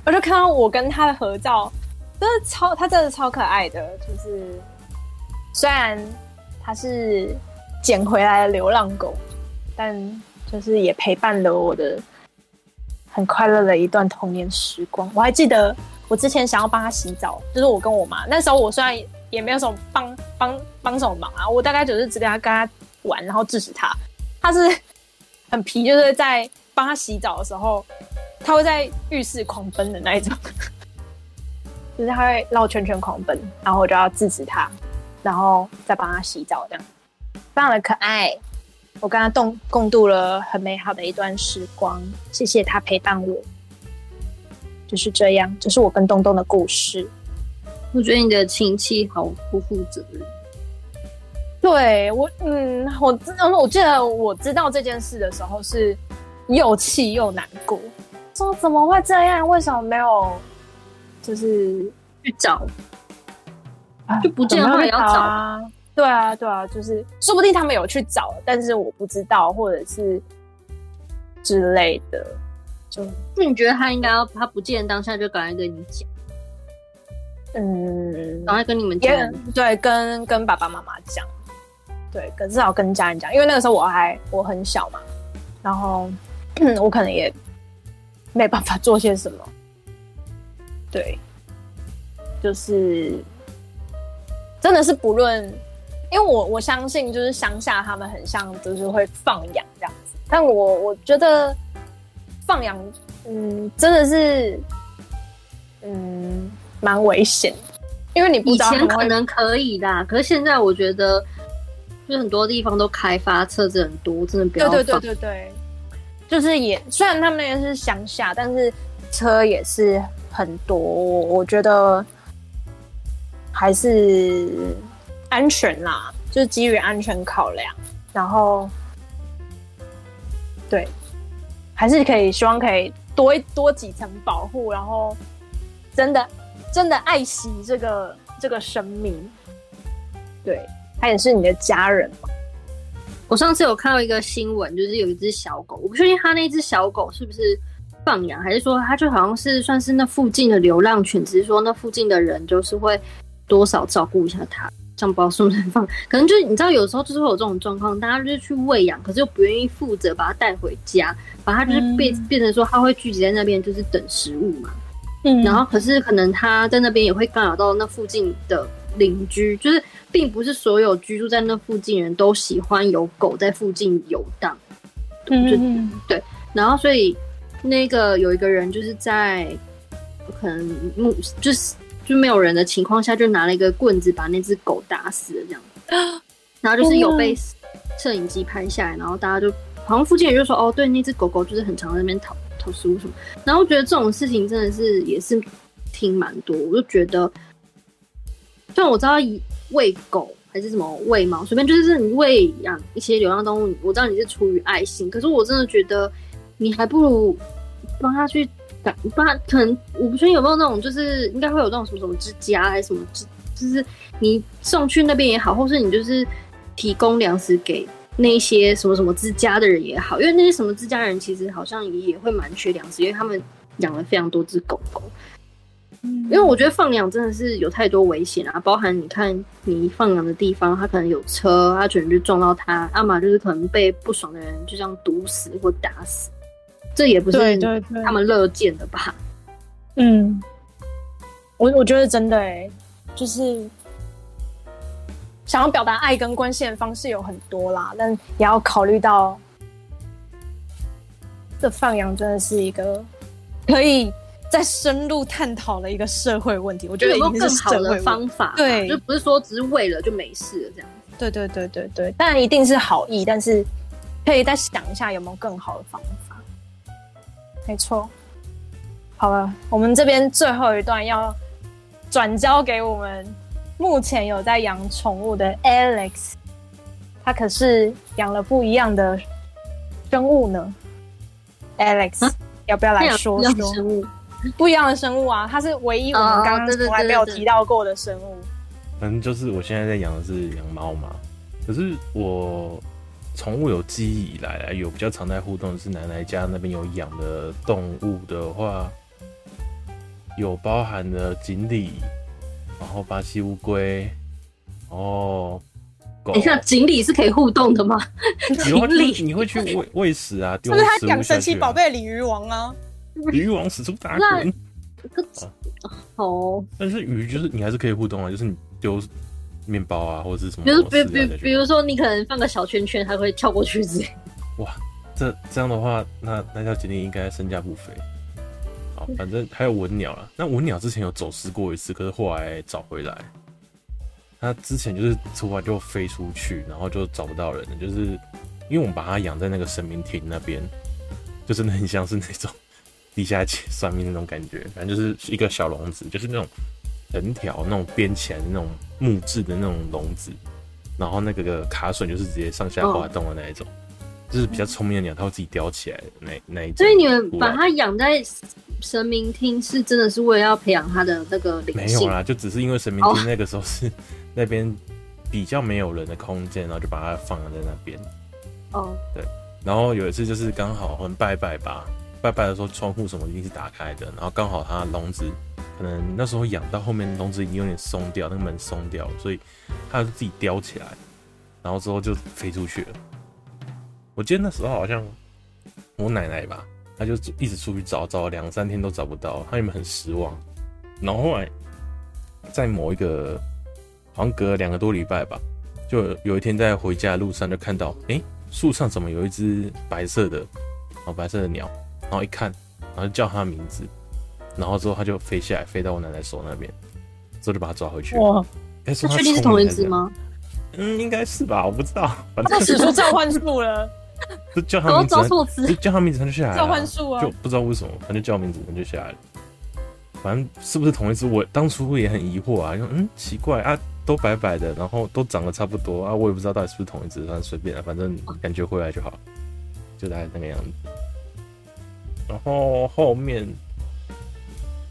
Speaker 1: 我就看到我跟他的合照，真的超，他真的超可爱的。就是虽然他是捡回来的流浪狗，但。就是也陪伴了我的很快乐的一段童年时光。我还记得我之前想要帮他洗澡，就是我跟我妈那时候，我虽然也没有什么帮帮帮什么忙啊，我大概就是只跟他跟他玩，然后制止他。他是很皮，就是在帮他洗澡的时候，他会在浴室狂奔的那一种。[laughs] 就是他会绕圈圈狂奔，然后我就要制止他，然后再帮他洗澡，这样非常的可爱。我跟他共共度了很美好的一段时光，谢谢他陪伴我。就是这样，这、就是我跟东东的故事。
Speaker 2: 我觉得你的亲戚好不负责任。
Speaker 1: 对我，嗯，我知道，我记得我知道这件事的时候是又气又难过，说怎么会这样？为什么没有就是
Speaker 2: 去找？就不见得也要找啊？
Speaker 1: 对啊，对啊，就是说不定他们有去找，但是我不知道，或者是之类的。就
Speaker 2: 那你觉得他应该要他不见当下就赶快跟你讲？
Speaker 1: 嗯，
Speaker 2: 赶快跟你们讲，
Speaker 1: 对，跟跟爸爸妈妈讲。对，可至少跟家人讲，因为那个时候我还我很小嘛，然后 [clears throat] 我可能也没办法做些什么。对，就是真的是不论，因为我我相信就是乡下他们很像就是会放养这样子，但我我觉得放养嗯真的是嗯蛮危险，因为你不知道
Speaker 2: 以前可能可以啦，可是现在我觉得。就很多地方都开发车子很多，真的不要放。
Speaker 1: 对对对对对，就是也虽然他们那边是乡下，但是车也是很多。我觉得还是安全啦，就是基于安全考量，然后对，还是可以希望可以多多几层保护，然后真的真的爱惜这个这个生命，对。他也是你的家人吗？
Speaker 2: 我上次有看到一个新闻，就是有一只小狗，我不确定他那只小狗是不是放养，还是说他就好像是算是那附近的流浪犬，只是说那附近的人就是会多少照顾一下它，这样不知道是不是放。可能就是你知道，有时候就是会有这种状况，大家就是去喂养，可是又不愿意负责把它带回家，把它就是变、嗯、变成说它会聚集在那边，就是等食物嘛。嗯，然后可是可能它在那边也会干扰到那附近的邻居，就是。并不是所有居住在那附近人都喜欢有狗在附近游荡，嗯，对。然后所以那个有一个人就是在可能目就是就没有人的情况下，就拿了一个棍子把那只狗打死了这样。[gasps] 然后就是有被摄影机拍下来，然后大家就好像附近人就说哦，对，那只狗狗就是很常在那边讨讨食物什么。然后我觉得这种事情真的是也是听蛮多，我就觉得，虽然我知道以。喂狗还是什么喂猫，随便就是你喂养一些流浪动物，我知道你是出于爱心，可是我真的觉得你还不如帮他去赶，帮他可能我不确定有没有那种，就是应该会有那种什么什么之家还是什么之，就是你送去那边也好，或是你就是提供粮食给那些什么什么之家的人也好，因为那些什么之家人其实好像也会蛮缺粮食，因为他们养了非常多只狗狗。因为我觉得放养真的是有太多危险啊，包含你看你放养的地方，它可能有车，它可能就撞到它，阿玛就是可能被不爽的人就这样毒死或打死，这也不是他们乐见的吧？
Speaker 1: 嗯，我我觉得真的哎，就是想要表达爱跟关心的方式有很多啦，但也要考虑到这放羊真的是一个可以。在深入探讨了一个社会问题，我觉得有
Speaker 2: 更好的方法，对，就不是说只是为了就没事了这样。
Speaker 1: 对对对对对，当然一定是好意，但是可以再想一下有没有更好的方法。没错，好了，我们这边最后一段要转交给我们目前有在养宠物的 Alex，他可是养了不一样的生物呢。Alex，、啊、要不要来说说？不一样的生物啊，它是唯一我们刚刚从来没有提到过的生物。
Speaker 3: 反正就是我现在在养的是养猫嘛，可是我宠物有记忆以来有比较常在互动的是奶奶家那边有养的动物的话，有包含了锦鲤，然后巴西乌龟，哦，狗。
Speaker 2: 等一下，锦鲤是可以互动的吗？[laughs]
Speaker 3: 锦鲤，你会去喂喂食啊？丢食物下去啊？
Speaker 1: 是他养神奇宝贝鲤鱼王啊？
Speaker 3: 鱼王使出打滚，
Speaker 2: 哦，
Speaker 3: 但是鱼就是你还是可以互动啊，就是你丢面包啊或者是什么，
Speaker 2: 比如比比比如说你可能放个小圈圈，它会跳过去之类。
Speaker 3: 哇，这这样的话，那那条锦鲤应该身价不菲。好，反正还有文鸟了。那文鸟之前有走失过一次，可是后来找回来。它之前就是突然就飞出去，然后就找不到人了。就是因为我们把它养在那个神明亭那边，就真的很像是那种地下街算命那种感觉。反正就是一个小笼子，就是那种横条那种编起来的那种木质的那种笼子，然后那个个卡榫就是直接上下滑动的那一种。哦就是比较聪明的鸟，它会自己叼起来的那那一种。
Speaker 2: 所以你们把它养在神明厅，是真的是为了要培养它的那个灵性？
Speaker 3: 没有啦，就只是因为神明厅那个时候是那边比较没有人的空间，然后就把它放在那边。
Speaker 2: 哦，
Speaker 3: 对。然后有一次就是刚好很拜拜吧，拜拜的时候窗户什么一定是打开的，然后刚好它笼子可能那时候养到后面笼子已经有点松掉，那个门松掉，所以它就自己叼起来，然后之后就飞出去了。我记得那时候好像我奶奶吧，她就一直出去找，找了两三天都找不到，她原本很失望。然后后来在某一个好像隔了两个多礼拜吧，就有一天在回家的路上就看到，哎、欸，树上怎么有一只白色的，哦，白色的鸟。然后一看，然后就叫它名字，然后之后它就飞下来，飞到我奶奶手那边，之后就把它抓回去了。
Speaker 2: 哇，它确定是同一只吗？
Speaker 3: 嗯，应该是吧，我不知道。
Speaker 1: 反正使出召唤术了。
Speaker 3: 就叫他名字，就叫他名字，它就下来了。
Speaker 1: 召唤术啊！
Speaker 3: 就不知道为什么，反正叫名字，它就下来了。反正是不是同一只？我当初也很疑惑啊，说嗯，奇怪啊，都白白的，然后都长得差不多啊，我也不知道到底是不是同一只，反正随便了，反正感觉回来就好，就大概那个样子。然后后面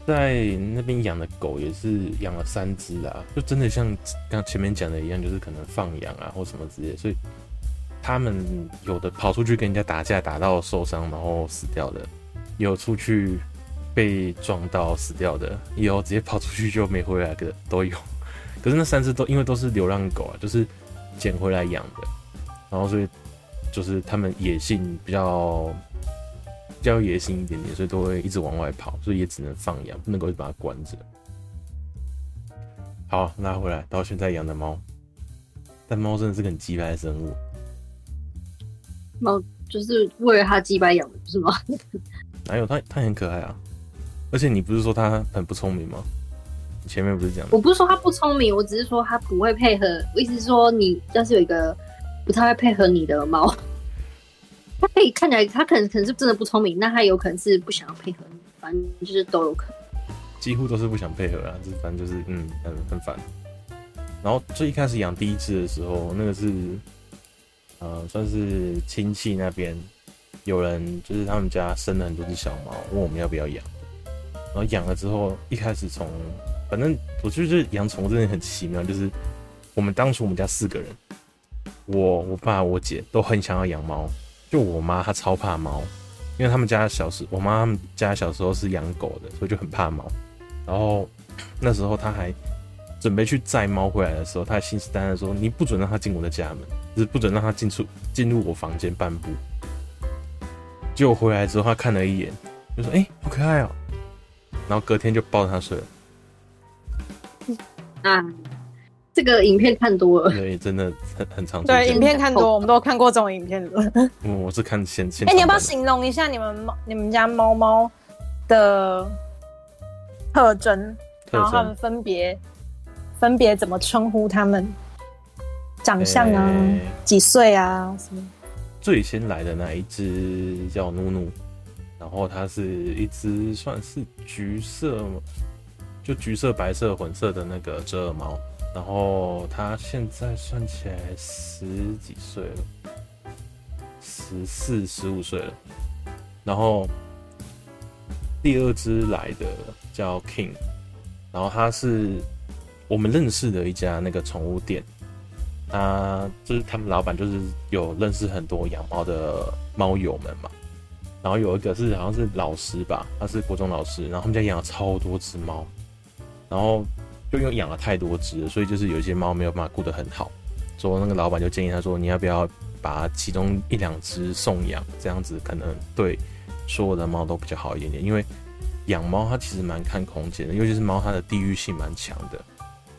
Speaker 3: 在那边养的狗也是养了三只啊，就真的像刚前面讲的一样，就是可能放养啊或什么之类，所以。他们有的跑出去跟人家打架，打到受伤然后死掉的；有出去被撞到死掉的；有直接跑出去就没回来的都有。[laughs] 可是那三只都因为都是流浪狗啊，就是捡回来养的，然后所以就是他们野性比较比较野性一点点，所以都会一直往外跑，所以也只能放养，不能够把它关着。好，拉回来到现在养的猫，但猫真的是个很鸡掰的生物。
Speaker 2: 猫就是为了它鸡掰养的，不是吗？[laughs]
Speaker 3: 哪有它？它很可爱啊！而且你不是说它很不聪明吗？你前面不是讲？
Speaker 2: 我不是说它不聪明，我只是说它不会配合。我意思是说，你要是有一个不太会配合你的猫，他可以看起来他可能可能是真的不聪明，那他有可能是不想要配合你，反正就是都有可能。
Speaker 3: 几乎都是不想配合啊，就反正就是嗯，很很烦。然后最一开始养第一只的时候，那个是。呃，算是亲戚那边有人，就是他们家生了很多只小猫，问我们要不要养。然后养了之后，一开始从反正我觉得养宠物真的很奇妙，就是我们当初我们家四个人，我、我爸、我姐都很想要养猫，就我妈她超怕猫，因为他们家小时我妈他们家小时候是养狗的，所以就很怕猫。然后那时候她还。准备去载猫回来的时候，她还信誓旦旦说：“你不准让它进我的家门，就是不准让它进出进入我房间半步。”结果回来之后，她看了一眼，就说：“哎、欸，好可爱哦、喔！”然后隔天就抱着它睡了。
Speaker 2: 啊，这个影片看多了，
Speaker 3: 对，真的很很常。
Speaker 1: 对，影片看多，我们都看过这种影片的。
Speaker 3: 嗯，我是看先先。
Speaker 1: 哎、欸，你要不要形容一下你们猫、你们家猫猫的特征，然后他们分别？分别怎么称呼他们？长相啊，欸、几岁啊？什么？
Speaker 3: 最先来的那一只叫努努，然后它是一只算是橘色，就橘色、白色混色的那个折耳猫，然后他现在算起来十几岁了，十四、十五岁了。然后第二只来的叫 King，然后他是。我们认识的一家那个宠物店，他就是他们老板，就是有认识很多养猫的猫友们嘛。然后有一个是好像是老师吧，他是国中老师，然后他们家养了超多只猫，然后就因为养了太多只，所以就是有一些猫没有办法顾得很好，所以那个老板就建议他说：“你要不要把其中一两只送养？这样子可能对所有的猫都比较好一点点。因为养猫它其实蛮看空间的，尤其是猫它的地域性蛮强的。”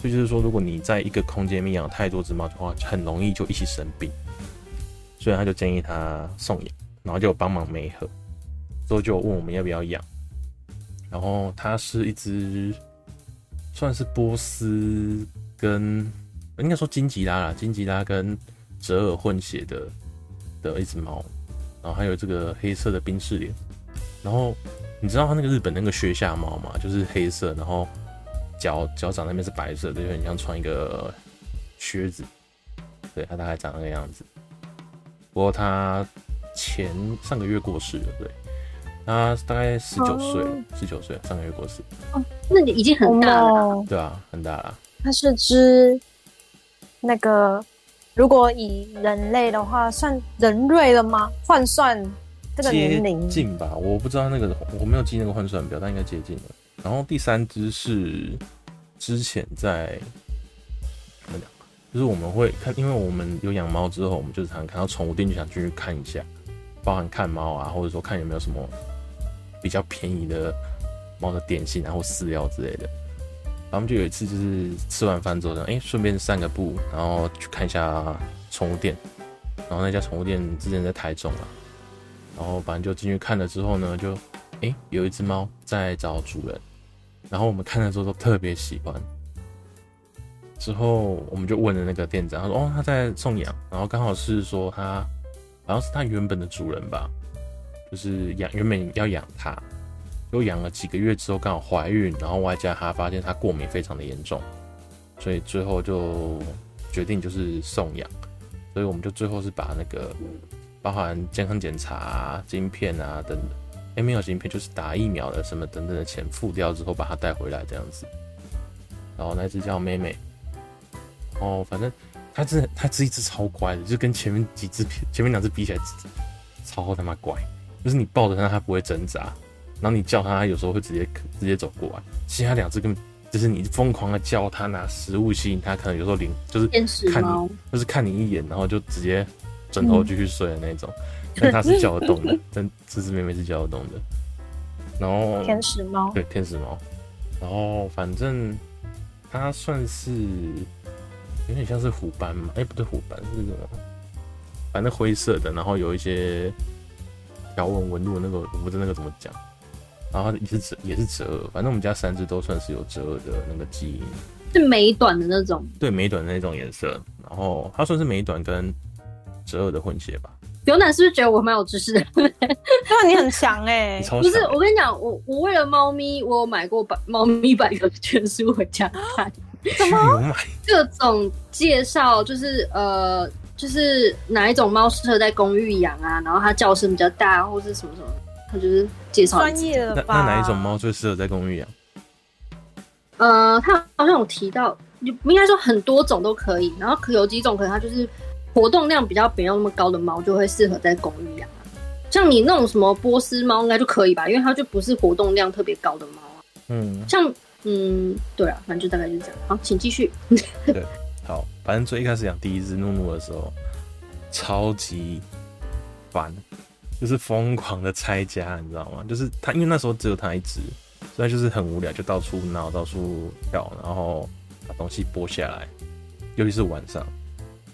Speaker 3: 所以就是说，如果你在一个空间里面养太多只猫的话，很容易就一起生病。所以他就建议他送养，然后就帮忙媒合，之后就问我们要不要养。然后它是一只算是波斯跟应该说金吉拉啦，金吉拉跟折耳混血的的一只猫，然后还有这个黑色的冰士脸，然后你知道它那个日本那个靴下猫吗？就是黑色，然后脚脚掌那边是白色的，就很像穿一个靴子。对，它大概长那个样子。不过它前上个月过世了，对。他大概十九岁，十九岁，上个月过世。
Speaker 2: 哦，那你已经很大了。哦、
Speaker 3: 对啊，很大了。
Speaker 1: 他是只那个，如果以人类的话，算人类了吗？换算这个年龄，
Speaker 3: 接近吧？我不知道那个，我没有记那个换算表，但应该接近了。然后第三只是之前在怎么讲？就是我们会看，因为我们有养猫之后，我们就常看到宠物店，就想进去看一下，包含看猫啊，或者说看有没有什么。比较便宜的猫的点心，然后饲料之类的。然后我们就有一次就是吃完饭之后，哎，顺便散个步，然后去看一下宠物店。然后那家宠物店之前在台中啊，然后反正就进去看了之后呢，就哎有一只猫在找主人。然后我们看了之后都特别喜欢。之后我们就问了那个店长，他说哦他在送养，然后刚好是说他好像是他原本的主人吧。就是养原本要养它，就养了几个月之后刚好怀孕，然后外加它发现它过敏非常的严重，所以最后就决定就是送养，所以我们就最后是把那个包含健康检查啊、晶片啊等等，哎没有晶片就是打疫苗的什么等等的钱付掉之后把它带回来这样子，然后那只叫妹妹，哦反正它是它是一只超乖的，就跟前面几只前面两只比起来超他妈乖。就是你抱着它，它不会挣扎；然后你叫它，它有时候会直接直接走过来。其他两只根本就是你疯狂的叫它，拿食物吸引它，可能有时候领就是看你，就是看你一眼，然后就直接转头继续睡的那种。嗯、[laughs] 但它是叫得动的，但这只妹妹是叫得动的。然后
Speaker 1: 天使猫，
Speaker 3: 对天使猫。然后反正它算是有点像是虎斑嘛，哎、欸、不对，虎斑是什么？反正灰色的，然后有一些。条纹纹路的那个，我不知道那个怎么讲。然后也是折，也是折耳。反正我们家三只都算是有折耳的那个基因，
Speaker 2: 是美短的那种。
Speaker 3: 对，美短的那种颜色。然后它算是美短跟折耳的混血吧。
Speaker 2: 有奶是不是觉得我蛮有知识的？[laughs]
Speaker 1: 因为你很强哎、欸。
Speaker 2: 不是，我跟你讲，我我为了猫咪，我有买过百猫咪百科全书回家看。[laughs] 什么？各种介绍，就是呃。就是哪一种猫适合在公寓养啊？然后它叫声比较大，或是什么什么，它就是介绍
Speaker 1: 专业的吧。
Speaker 3: 那哪一种猫最适合在公寓养？
Speaker 2: 呃，它好像有提到，应该说很多种都可以。然后可有几种可能它就是活动量比较没有那么高的猫，就会适合在公寓养。像你那种什么波斯猫应该就可以吧，因为它就不是活动量特别高的猫啊。嗯，像嗯，对啊，反正就大概就是这样。好，请继续。
Speaker 3: 对。好，反正最一开始养第一只怒怒的时候，超级烦，就是疯狂的拆家，你知道吗？就是它，因为那时候只有它一只，所以就是很无聊，就到处闹，到处跳，然后把东西剥下来。尤其是晚上，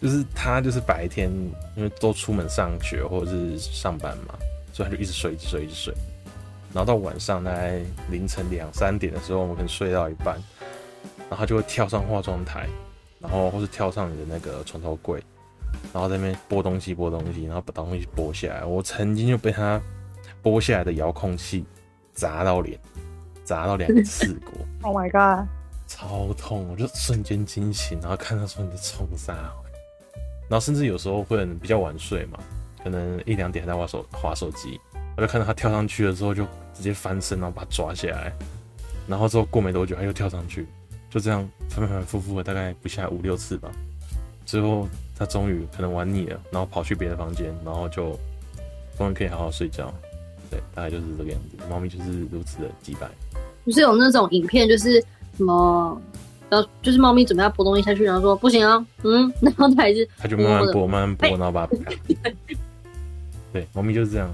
Speaker 3: 就是它就是白天，因为都出门上学或者是上班嘛，所以它就一直睡，一直睡，一直睡。然后到晚上大概凌晨两三点的时候，我们可能睡到一半，然后它就会跳上化妆台。然后或是跳上你的那个床头柜，然后在那边拨东西拨东西，然后把东西拨下来。我曾经就被他拨下来的遥控器砸到脸，砸到两个刺过。
Speaker 1: Oh my god！
Speaker 3: 超痛，我就瞬间惊醒，然后看到说你在冲啥，然后甚至有时候会比较晚睡嘛，可能一两点还在玩手滑手机，我就看到他跳上去了之后就直接翻身，然后把他抓下来，然后之后过没多久他又跳上去。就这样反反复复的，大概不下五六次吧。最后他终于可能玩腻了，然后跑去别的房间，然后就终于可以好好睡觉。对，大概就是这个样子。猫咪就是如此的击败。
Speaker 2: 不是有那种影片，就是什么，然后就是猫咪准备要拨东西下去，然后说不行啊，嗯，[laughs] 然后它还是
Speaker 3: 它就慢慢拨，慢慢拨，然后把它拨开。[laughs] 对，猫咪就是这样。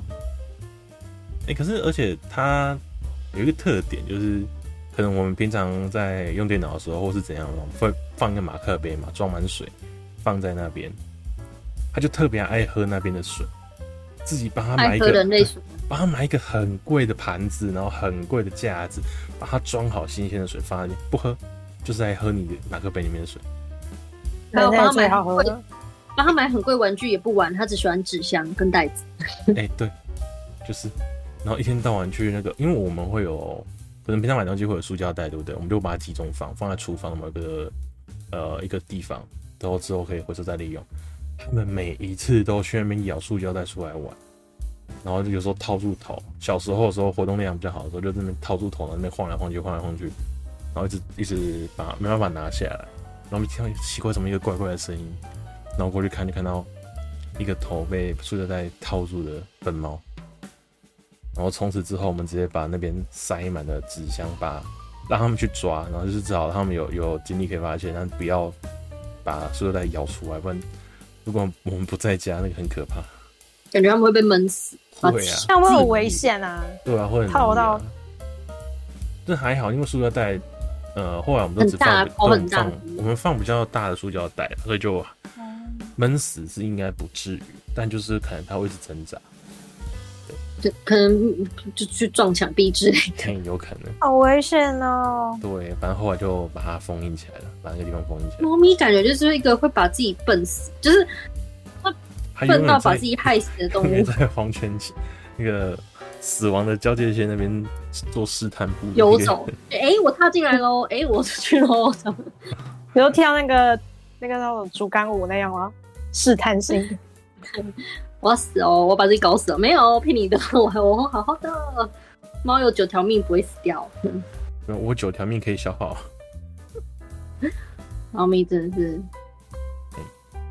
Speaker 3: 哎、欸，可是而且它有一个特点就是。可能我们平常在用电脑的时候，或是怎样，会放一个马克杯嘛，装满水，放在那边，他就特别爱喝那边的水，自己帮他买一个
Speaker 2: 人类水，[laughs]
Speaker 3: 帮他买一个很贵的盘子，然后很贵的架子，把它装好新鲜的水放在里面，不喝，就是在喝你的马克杯里面的水。
Speaker 2: 然后帮他买好喝的，帮他买很贵玩具也不玩，他只喜欢纸箱跟袋子。
Speaker 3: 哎、欸，对，就是，然后一天到晚去那个，因为我们会有，可能平常买东西会有塑胶袋，对不对？我们就把它集中放，放在厨房某个呃一个地方，然后之后可以回收再利用。他们每一次都去那边咬塑胶袋出来玩，然后就有时候套住头。小时候的时候活动量比较好的时候，就在那边套住头，在那边晃来晃去，晃来晃去，然后一直一直把没办法拿下来，然后就听到奇怪什么一个怪怪的声音，然后过去看就看到一个头被塑胶袋套住的笨猫。然后从此之后，我们直接把那边塞满了纸箱，把让他们去抓，然后就是至少他们有有精力可以发现，但不要把塑料袋咬出来，不然。如果我们不在家，那个很可怕，
Speaker 2: 感觉他们会被闷死。
Speaker 3: 会啊，
Speaker 1: 那会很危险啊。
Speaker 3: 对啊，会很
Speaker 1: 套到。
Speaker 3: 这还好，因为塑料袋，呃，后来我们都只放
Speaker 2: 很大，很大
Speaker 3: 放，我们放比较大的塑胶袋，所以就闷死是应该不至于，但就是可能它会一直挣扎。
Speaker 2: 对，可能就去撞墙壁之类的，[laughs]
Speaker 3: 有可能。
Speaker 1: 好危险哦。
Speaker 3: 对，反正后来就把它封印起来了，把那个地方封印起来。
Speaker 2: 猫咪感觉就是一个会把自己笨死，就是它笨到把自己害死的动物。[laughs]
Speaker 3: 在黄泉那个死亡的交界线那边做试探步
Speaker 2: 游走。哎、欸，我踏进来喽！哎、欸，我出去喽！
Speaker 1: 比如跳那个那个那种竹竿舞那样吗？试探性。[laughs]
Speaker 2: 我要死哦！我把自己搞死了，没有骗你的，[laughs] 我我会好好的。猫有九条命，不会死掉。
Speaker 3: 我九条命可以消耗。
Speaker 2: 猫咪真的是，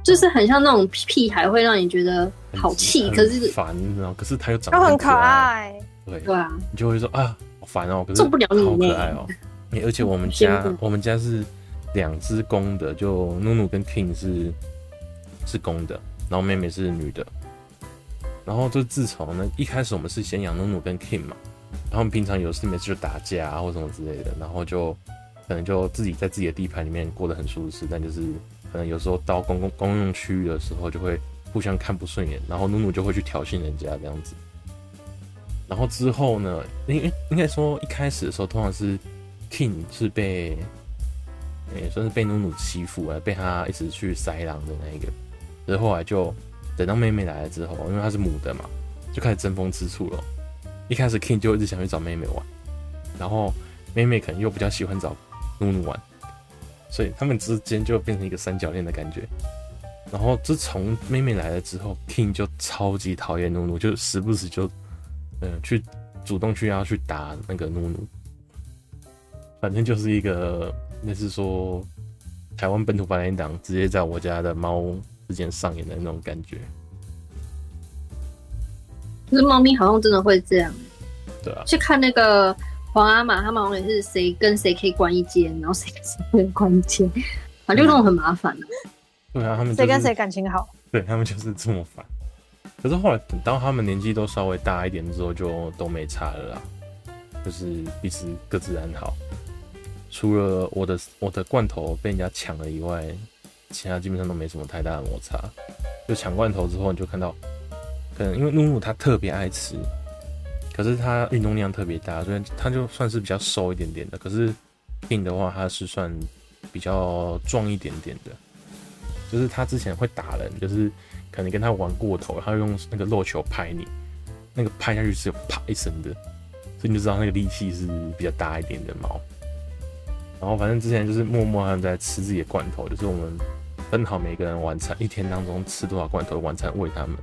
Speaker 2: 就是很像那种屁孩，会让你觉得好气，可是
Speaker 3: 烦，你知道？可是它又长
Speaker 1: 得很可爱。
Speaker 3: 对
Speaker 2: 对啊，
Speaker 3: 你就会说啊，好烦哦！可是
Speaker 2: 受不了你，
Speaker 3: 好可爱哦！而且我们家我们家是两只公的，就努努跟 King 是是公的，然后妹妹是女的。然后就自从呢，一开始我们是先养努努跟 King 嘛，然后平常有事没事就打架啊或什么之类的，然后就可能就自己在自己的地盘里面过得很舒适，但就是可能有时候到公共公用区域的时候就会互相看不顺眼，然后努努就会去挑衅人家这样子。然后之后呢，应应该说一开始的时候，通常是 King 是被，也算是被努努欺负啊，被他一直去塞狼的那一个，然后后来就。等到妹妹来了之后，因为她是母的嘛，就开始争风吃醋了。一开始 King 就一直想去找妹妹玩，然后妹妹可能又比较喜欢找努努玩，所以他们之间就变成一个三角恋的感觉。然后自从妹妹来了之后，King 就超级讨厌努努，就时不时就嗯、去主动去要去打那个努努。反正就是一个那是说台湾本土八点档直接在我家的猫之间上演的那种感觉，
Speaker 2: 可是猫咪好像真的会这样。
Speaker 3: 对啊，
Speaker 2: 去看那个皇阿玛，他们好像也是谁跟谁可以关一间，然后谁跟谁可以关一间，反正就那种很麻烦的。
Speaker 3: 对啊，他们谁、
Speaker 1: 就是、跟谁感情好？
Speaker 3: 对他们就是这么烦。可是后来等到他们年纪都稍微大一点之后，就都没差了啦，就是彼此各自安好。除了我的我的罐头被人家抢了以外。其他基本上都没什么太大的摩擦，就抢罐头之后，你就看到，可能因为努努它特别爱吃，可是它运动量特别大，所以它就算是比较瘦一点点的。可是 King 的话，他是算比较壮一点点的，就是他之前会打人，就是可能跟他玩过头，他会用那个肉球拍你，那个拍下去是有啪一声的，所以你就知道那个力气是比较大一点的猫。然后反正之前就是默默他们在吃自己的罐头，就是我们。分好每个人晚餐一天当中吃多少罐头，晚餐喂他们，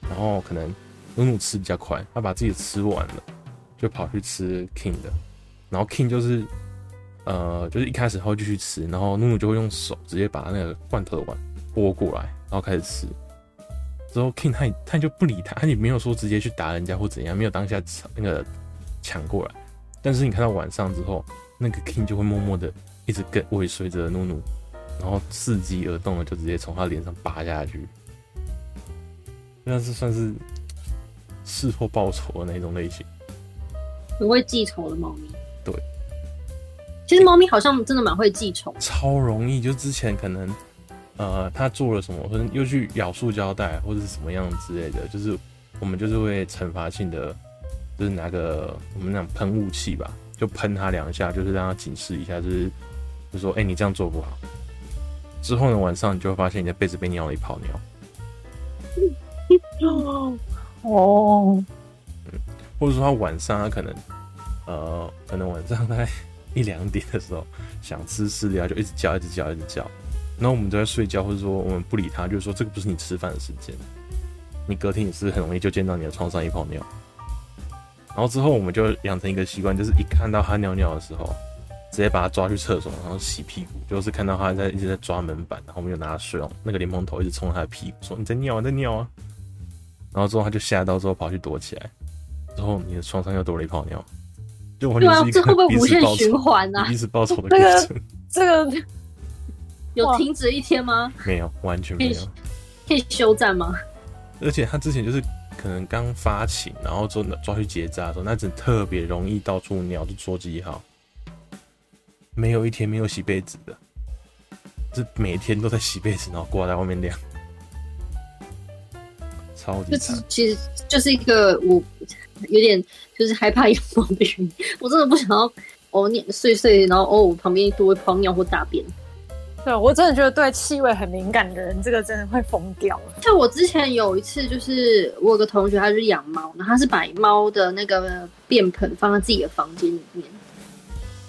Speaker 3: 然后可能努努吃比较快，他把自己吃完了，就跑去吃 King 的，然后 King 就是呃就是一开始后继续吃，然后努努就会用手直接把那个罐头的碗拨过来，然后开始吃，之后 King 他他就不理他，他也没有说直接去打人家或怎样，没有当下那个抢过来，但是你看到晚上之后，那个 King 就会默默的一直跟尾随着努努。然后伺机而动的，就直接从他脸上扒下去，那是算是事后报仇的那种类型。
Speaker 2: 很会记仇的猫咪。
Speaker 3: 对，
Speaker 2: 其实猫咪好像真的蛮会记仇，
Speaker 3: 超容易。就之前可能，呃，它做了什么，或者又去咬塑胶袋，或者是什么样之类的，就是我们就是会惩罚性的，就是拿个我们那种喷雾器吧，就喷它两下，就是让它警示一下，就是就说，哎、欸，你这样做不好。之后呢，晚上你就会发现你的被子被尿了一泡尿。
Speaker 1: 哦，
Speaker 3: 嗯，或者说他晚上他可能，呃，可能晚上大概一两点的时候想吃饲料，就一直叫，一直叫，一直叫。然后我们都在睡觉，或者说我们不理他，就是说这个不是你吃饭的时间。你隔天也是很容易就见到你的床上一泡尿。然后之后我们就养成一个习惯，就是一看到他尿尿的时候，直接把他抓去厕所，然后洗屁股。就是看到他在一直在抓门板，然后我们就拿水龙那个莲蓬头一直冲他的屁股，说你在尿啊，在尿啊。然后之后他就吓到，之后跑去躲起来。之后你的床上又多了一泡尿，就完全是一个彼此报仇、彼此报仇的 [laughs] 过程。
Speaker 1: 这个。
Speaker 2: 有停止一天吗？
Speaker 3: 没有，完全没有。
Speaker 2: 可以休战吗？
Speaker 3: 而且他之前就是可能刚发情，然后抓抓去结扎的时候，那只特别容易到处尿，就捉鸡号。没有一天没有洗被子的，是每天都在洗被子，然后挂在外面晾。超级惨。
Speaker 2: 其实就是一个我有点就是害怕养猫的原因，[laughs] 我真的不想要哦，尿碎碎，然后哦旁边多一泡尿或大便。
Speaker 1: 对，我真的觉得对气味很敏感的人，这个真的会疯掉。
Speaker 2: 像我之前有一次，就是我有个同学，他是养猫，然后他是把猫的那个便盆放在自己的房间里面。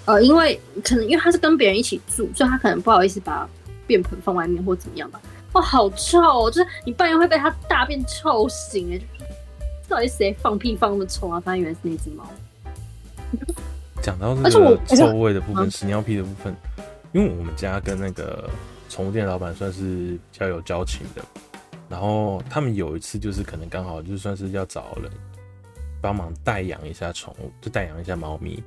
Speaker 2: 呃，因为可能因为他是跟别人一起住，所以他可能不好意思把便盆放外面或怎么样吧。哇，好臭哦！就是你半夜会被它大便臭醒哎！到底谁放屁放那么臭啊？发现原来是那只猫。
Speaker 3: 讲到这个臭味的部分，屎尿屁的部分。因为我们家跟那个宠物店老板算是比较有交情的，然后他们有一次就是可能刚好就算是要找人帮忙代养一下宠物，就代养一下猫咪，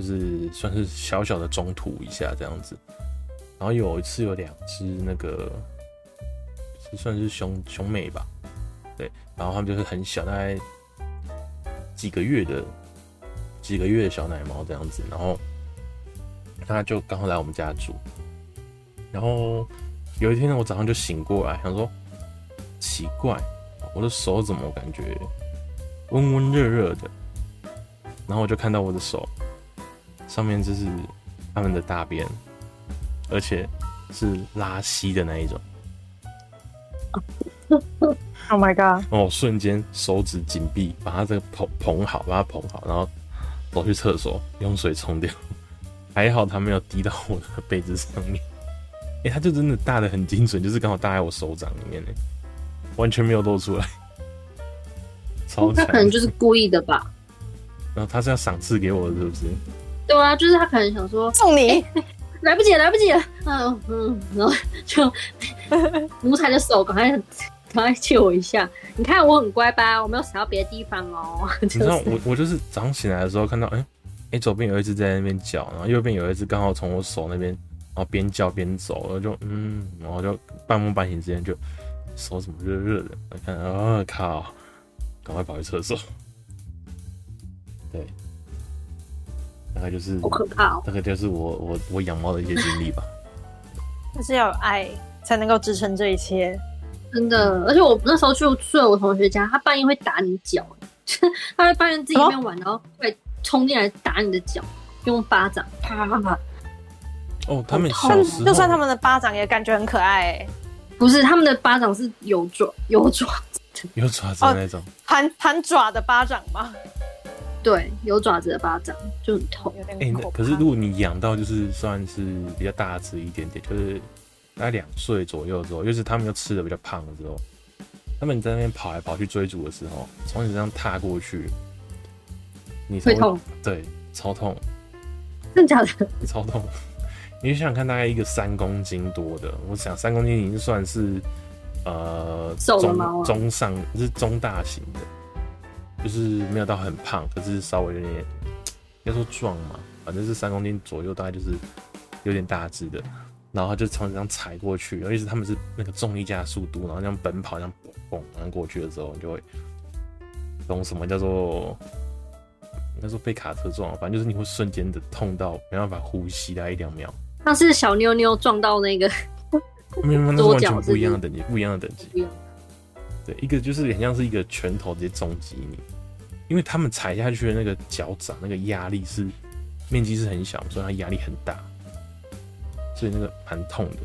Speaker 3: 就是算是小小的中途一下这样子。然后有一次有两只那个是算是兄兄妹吧，对，然后他们就是很小，大概几个月的几个月的小奶猫这样子，然后。他就刚好来我们家住，然后有一天呢，我早上就醒过来，想说奇怪，我的手怎么感觉温温热热的？然后我就看到我的手上面就是他们的大便，而且是拉稀的那一种。[laughs]
Speaker 1: Oh my god！
Speaker 3: 然后我瞬间手指紧闭，把它这个捧捧好，把它捧好，然后走去厕所用水冲掉。[laughs] 还好它没有滴到我的被子上面，[laughs] 哎、欸，它就真的大的很精准，就是刚好大在我手掌里面呢，完全没有露出来。超强，
Speaker 2: 他可能就是故意的吧？
Speaker 3: 然后他是要赏赐给我的，是不是？
Speaker 2: 对啊，就是他可能想说
Speaker 1: 送你，
Speaker 2: 欸、来不及了，来不及了，嗯嗯，然后就 [laughs] 奴才的手赶快赶快借我一下，你看我很乖吧？我没有扫到别的地方哦。
Speaker 3: 你 [laughs] 知道我我就是早上醒来的时候看到，哎、欸。哎、欸，左边有一只在那边叫，然后右边有一只刚好从我手那边，然后边叫边走，然后就嗯，然后就半梦半醒之间就手怎么热热的？我看啊靠，赶快跑去厕所。对，大概就是
Speaker 2: 好可怕哦。
Speaker 3: 大概就是我我我养猫的一些经历吧。[laughs]
Speaker 1: 但是要有爱才能够支撑这一切，
Speaker 2: 真的。而且我那时候去睡我同学家，他半夜会打你脚，[laughs] 他会半夜自己一边玩，然后会。冲进来打你的脚，用巴掌啪啪啪。[laughs]
Speaker 3: 哦，他们
Speaker 1: 小时就算他们的巴掌也感觉很可爱、欸。
Speaker 2: 不是，他们的巴掌是有爪有爪子，
Speaker 3: 有爪子的那种，
Speaker 1: 含含爪的巴掌吗？
Speaker 2: 对，有爪子的巴掌就很痛。
Speaker 3: 哎、欸，可是如果你养到就是算是比较大只一点点，就是大概两岁左右之后，就是他们又吃的比较胖的时候，他们在那边跑来跑去追逐的时候，从你身上踏过去。你会痛，对，超痛，[laughs]
Speaker 2: 真的假的？[laughs]
Speaker 3: 超痛！你想想看，大概一个三公斤多的，我想三公斤已经算是呃中中上，就是中大型的，就是没有到很胖，可是稍微有点，[tsk] 要说壮嘛，反正是三公斤左右，大概就是有点大只的。然后他就从这样踩过去，尤其是他们是那个重力加速度，然后这样奔跑，这样蹦然后过去的时候，你就会懂什么叫做。那时候被卡车撞了，反正就是你会瞬间的痛到没办法呼吸，大概一两秒。[laughs]
Speaker 2: 那是小妞妞撞到那个，
Speaker 3: 没有，那是完全不一样的等级，不一样的等级。对，一个就是很像是一个拳头直接重击你，因为他们踩下去的那个脚掌那个压力是面积是很小，所以它压力很大，所以那个蛮痛的。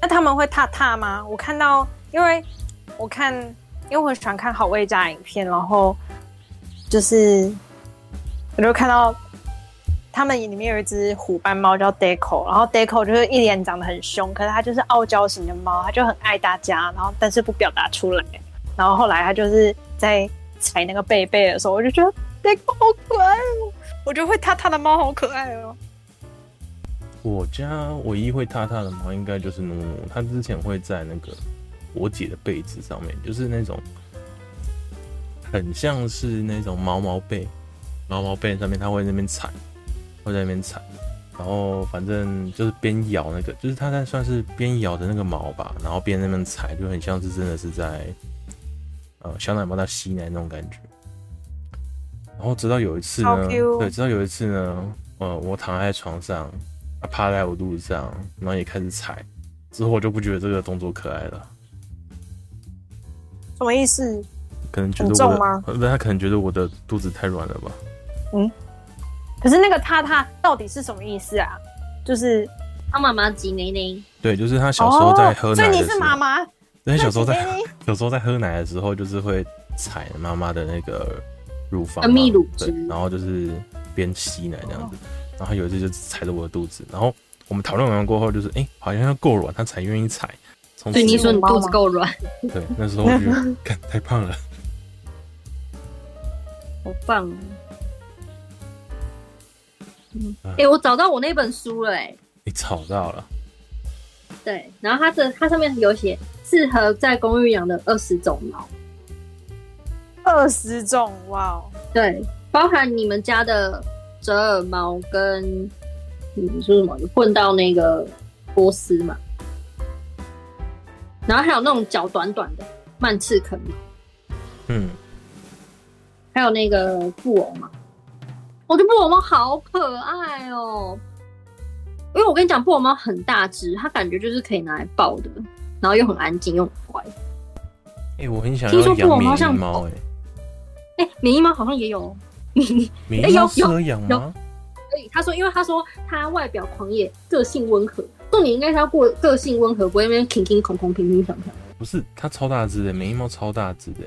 Speaker 1: 那他们会踏踏吗？我看到，因为我看，因为我很喜欢看好味家影片，然后就是我就看到他们里面有一只虎斑猫叫 Deco，然后 Deco 就是一脸长得很凶，可是它就是傲娇型的猫，它就很爱大家，然后但是不表达出来。然后后来它就是在踩那个贝贝的时候，我就觉得那个好可爱哦，我觉得会踏踏的猫好可爱哦。
Speaker 3: 我家唯一会踏踏的猫，应该就是努努。它之前会在那个我姐的被子上面，就是那种很像是那种毛毛被，毛毛被上面，它会在那边踩，会在那边踩。然后反正就是边咬那个，就是它在算是边咬的那个毛吧，然后边那边踩，就很像是真的是在呃小奶猫在吸奶那种感觉。然后直到有一次呢，对，直到有一次呢，呃，我躺在床上。他趴在我肚子上，然后也开始踩。之后我就不觉得这个动作可爱了。
Speaker 1: 什么意思？
Speaker 3: 可能觉得我的
Speaker 1: 重吗？
Speaker 3: 不，他可能觉得我的肚子太软了吧。
Speaker 1: 嗯。可是那个踏踏到底是什么意思啊？就是
Speaker 2: 他妈妈挤奶奶。
Speaker 3: 对，就是他小时候在喝奶的时候。
Speaker 1: 哦、所以你是妈妈。
Speaker 3: 对，小时候在有时候在喝奶的时候，就是会踩妈妈的那个乳房，
Speaker 2: 泌乳汁，
Speaker 3: 然后就是边吸奶这样子。哦然后有一次就踩着我的肚子，然后我们讨论完过后，就是哎、欸，好像要够软，他才愿意踩。
Speaker 2: 所以你说你肚子够软？
Speaker 3: 对，那时候我觉得，[laughs] 干太胖了，[laughs]
Speaker 2: 好棒啊！嗯，哎、欸，我找到我那本书了、欸，哎，
Speaker 3: 你找到了？
Speaker 2: 对，然后它这它上面有写适合在公寓养的二十种猫，
Speaker 1: 二十种哇哦，
Speaker 2: 对，包含你们家的。折耳猫跟你说什么？混到那个波斯嘛，然后还有那种脚短短的曼赤肯猫，
Speaker 3: 嗯，
Speaker 2: 还有那个布偶猫，我觉得布偶猫好可爱哦、喔。因为我跟你讲，布偶猫很大只，它感觉就是可以拿来抱的，然后又很安静又很乖。
Speaker 3: 哎、欸，我很想要养缅因猫，哎，
Speaker 2: 哎，缅因猫好像也有。
Speaker 3: 缅因猫适合养吗？
Speaker 2: 所以，他说，因为他说他外表狂野，个性温和。重点应该是要过个性温和，不会那边挺挺空空、平平常常。
Speaker 3: 不是，它超大只的，缅因猫超大只的。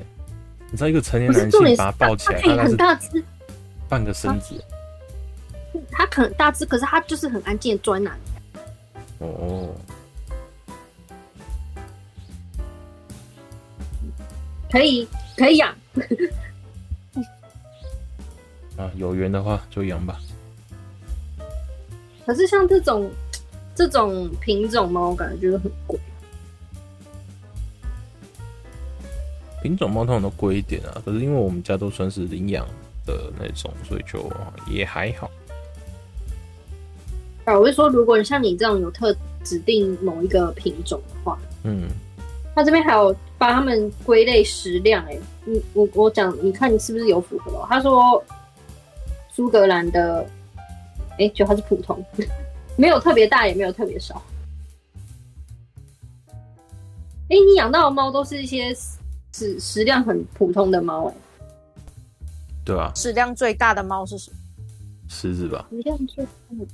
Speaker 3: 你知道一个成年男性把它抱起来，它很大只，半个身子。
Speaker 2: 它可能大只，可是它就是很安静的钻哪里。
Speaker 3: 哦，
Speaker 2: 可以，可以养。[laughs]
Speaker 3: 啊，有缘的话就养吧。
Speaker 2: 可是像这种这种品种猫，我感觉就是很贵。
Speaker 3: 品种猫通常都贵一点啊，可是因为我们家都算是领养的那种，所以就也还好。
Speaker 2: 啊，我是说，如果像你这种有特指定某一个品种的话，
Speaker 3: 嗯，
Speaker 2: 它这边还有把他们归类食量，哎，你我我讲，你看你是不是有符合哦？他说。苏格兰的，哎、欸，就它是普通，[laughs] 没有特别大，也没有特别少。哎、欸，你养到的猫都是一些食食量很普通的猫，哎，
Speaker 3: 对啊。
Speaker 1: 食量最大的猫是什么？
Speaker 3: 狮子吧。
Speaker 2: 食量最大的，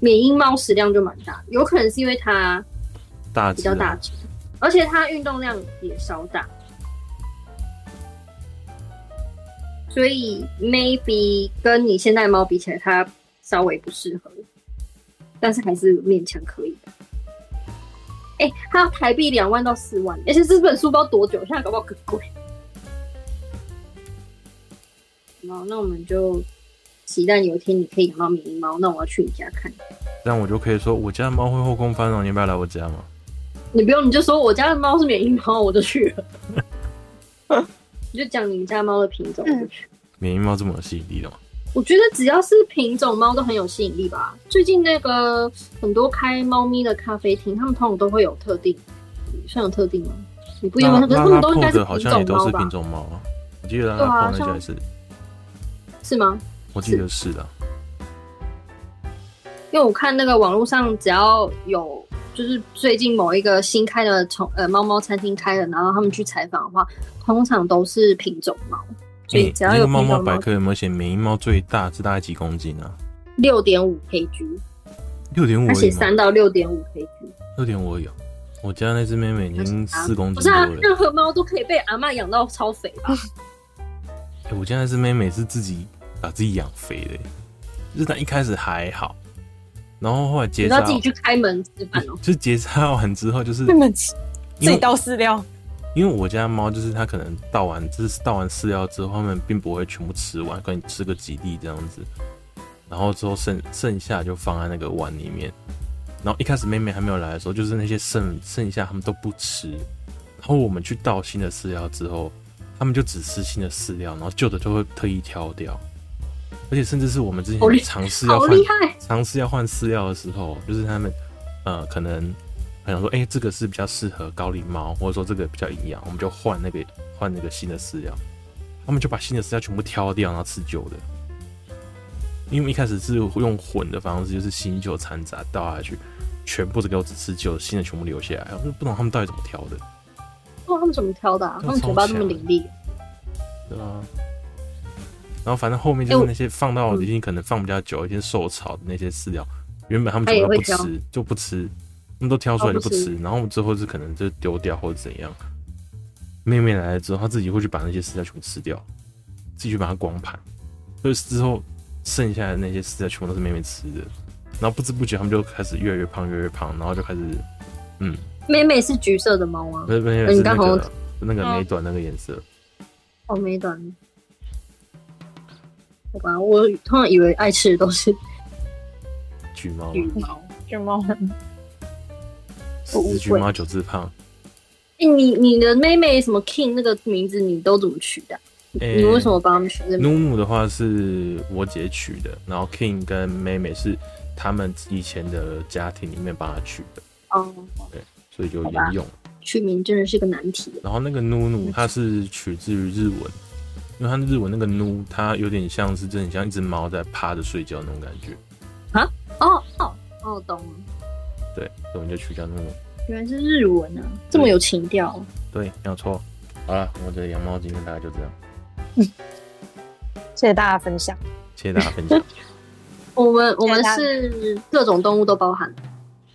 Speaker 2: 缅因猫食量就蛮大，有可能是因为它大比较大只，而且它运动量也稍大。所以 maybe 跟你现在的猫比起来，它稍微不适合，但是还是勉强可以的。哎、它要台币两万到四万，而且这本书包多久，现在搞不好更贵。好，那我们就期待有一天你可以养到缅因猫，那我要去你家看。
Speaker 3: 这样我就可以说我家的猫会后空翻了，你不要来我家吗？
Speaker 2: 你不用，你就说我家的猫是缅因猫，我就去了。[laughs] 你就讲你们家猫的品种，缅
Speaker 3: 因猫这么有吸引力的吗？
Speaker 2: 我觉得只要是品种猫都很有吸引力吧。最近那个很多开猫咪的咖啡厅，他们通常都会有特定，算有特定吗？你不一样，可是他们都应该是
Speaker 3: 好像也都是品种猫啊。我记得拉拉破那家是，
Speaker 2: 是吗？
Speaker 3: 我记得是的，
Speaker 2: 因为我看那个网络上只要有就是最近某一个新开的宠呃猫猫餐厅开了，然后他们去采访的话，通常都是品种猫。所以只要有
Speaker 3: 猫猫百科有没有写每一猫最大是大概几公斤啊？
Speaker 2: 六点五 kg，
Speaker 3: 六点五，
Speaker 2: 而且三到六点五 kg，
Speaker 3: 六点五有。我家那只妹妹已经四公斤多了。不是
Speaker 2: 啊，任何猫都可以被阿嬷养到超肥吧？
Speaker 3: 欸、我家那只妹妹是自己把自己养肥的，就是她一开始还好，然后后来结扎，
Speaker 2: 自己去开门吃饭哦。[laughs]
Speaker 3: 就结扎完之后，就是
Speaker 1: 开门吃，自己倒饲料。
Speaker 3: 因为我家猫就是它可能倒完，就是倒完饲料之后，它们并不会全部吃完，可能吃个几粒这样子，然后之后剩剩下就放在那个碗里面。然后一开始妹妹还没有来的时候，就是那些剩剩下它们都不吃。然后我们去倒新的饲料之后，它们就只吃新的饲料，然后旧的就会特意挑掉。而且甚至是我们之前尝试要换尝试要换饲料的时候，就是他们呃可能。他想说，哎、欸，这个是比较适合高龄猫，或者说这个比较营养，我们就换那个换那个新的饲料。他们就把新的饲料全部挑掉，然后吃旧的。因为一开始是用混的方式，就是新旧掺杂倒下去，全部都给我只吃旧的，新的全部留下来。我就不懂他们到底怎么挑的。
Speaker 2: 不知道，他们怎么挑的、啊？他们嘴巴这么伶俐。
Speaker 3: 对啊。然后反正后面就是那些放到已经可能放比较久、一些受潮的那些饲料，原本他们全部都不吃，就不吃。他们都挑出来就不吃，然后之后是可能就丢掉或者怎样。妹妹来了之后，她自己会去把那些饲料全部吃掉，自己去把它光盘。所以之后剩下的那些饲料全部都是妹妹吃的。然后不知不觉他们就开始越来越胖，越来越胖，然后就开始嗯。
Speaker 2: 妹妹是橘色的猫吗？
Speaker 3: 不是妹妹是那个那个美短那个颜色。
Speaker 2: 哦，美短。好吧，我通常以为爱吃的都是
Speaker 3: 橘猫。
Speaker 2: 橘猫，
Speaker 1: 橘猫。
Speaker 3: 四橘猫九字胖。
Speaker 2: 哎、欸，你你的妹妹什么 King 那个名字你都怎么取的、啊？欸、你为什么帮他们取的？
Speaker 3: 努努的话是我姐取的，然后 King 跟妹妹是他们以前的家庭里面帮他取的。哦，对，所以就沿用。
Speaker 2: 取名真的是个难题。
Speaker 3: 然后那个努努，它是取自于日文，因为它日文那个奴，它有点像是真的很像一只猫在趴着睡觉那种感觉。
Speaker 2: 啊？哦哦哦，懂了。
Speaker 3: 对，所以我们就取叫努努。
Speaker 2: 原来是日文啊，这么有情调。
Speaker 3: 对，没有错。好了，我的养猫经验大概就这样。
Speaker 1: 嗯，[laughs] 谢谢大家分享。
Speaker 3: 谢谢大家分享。[laughs]
Speaker 2: 我们我们是各种动物都包含。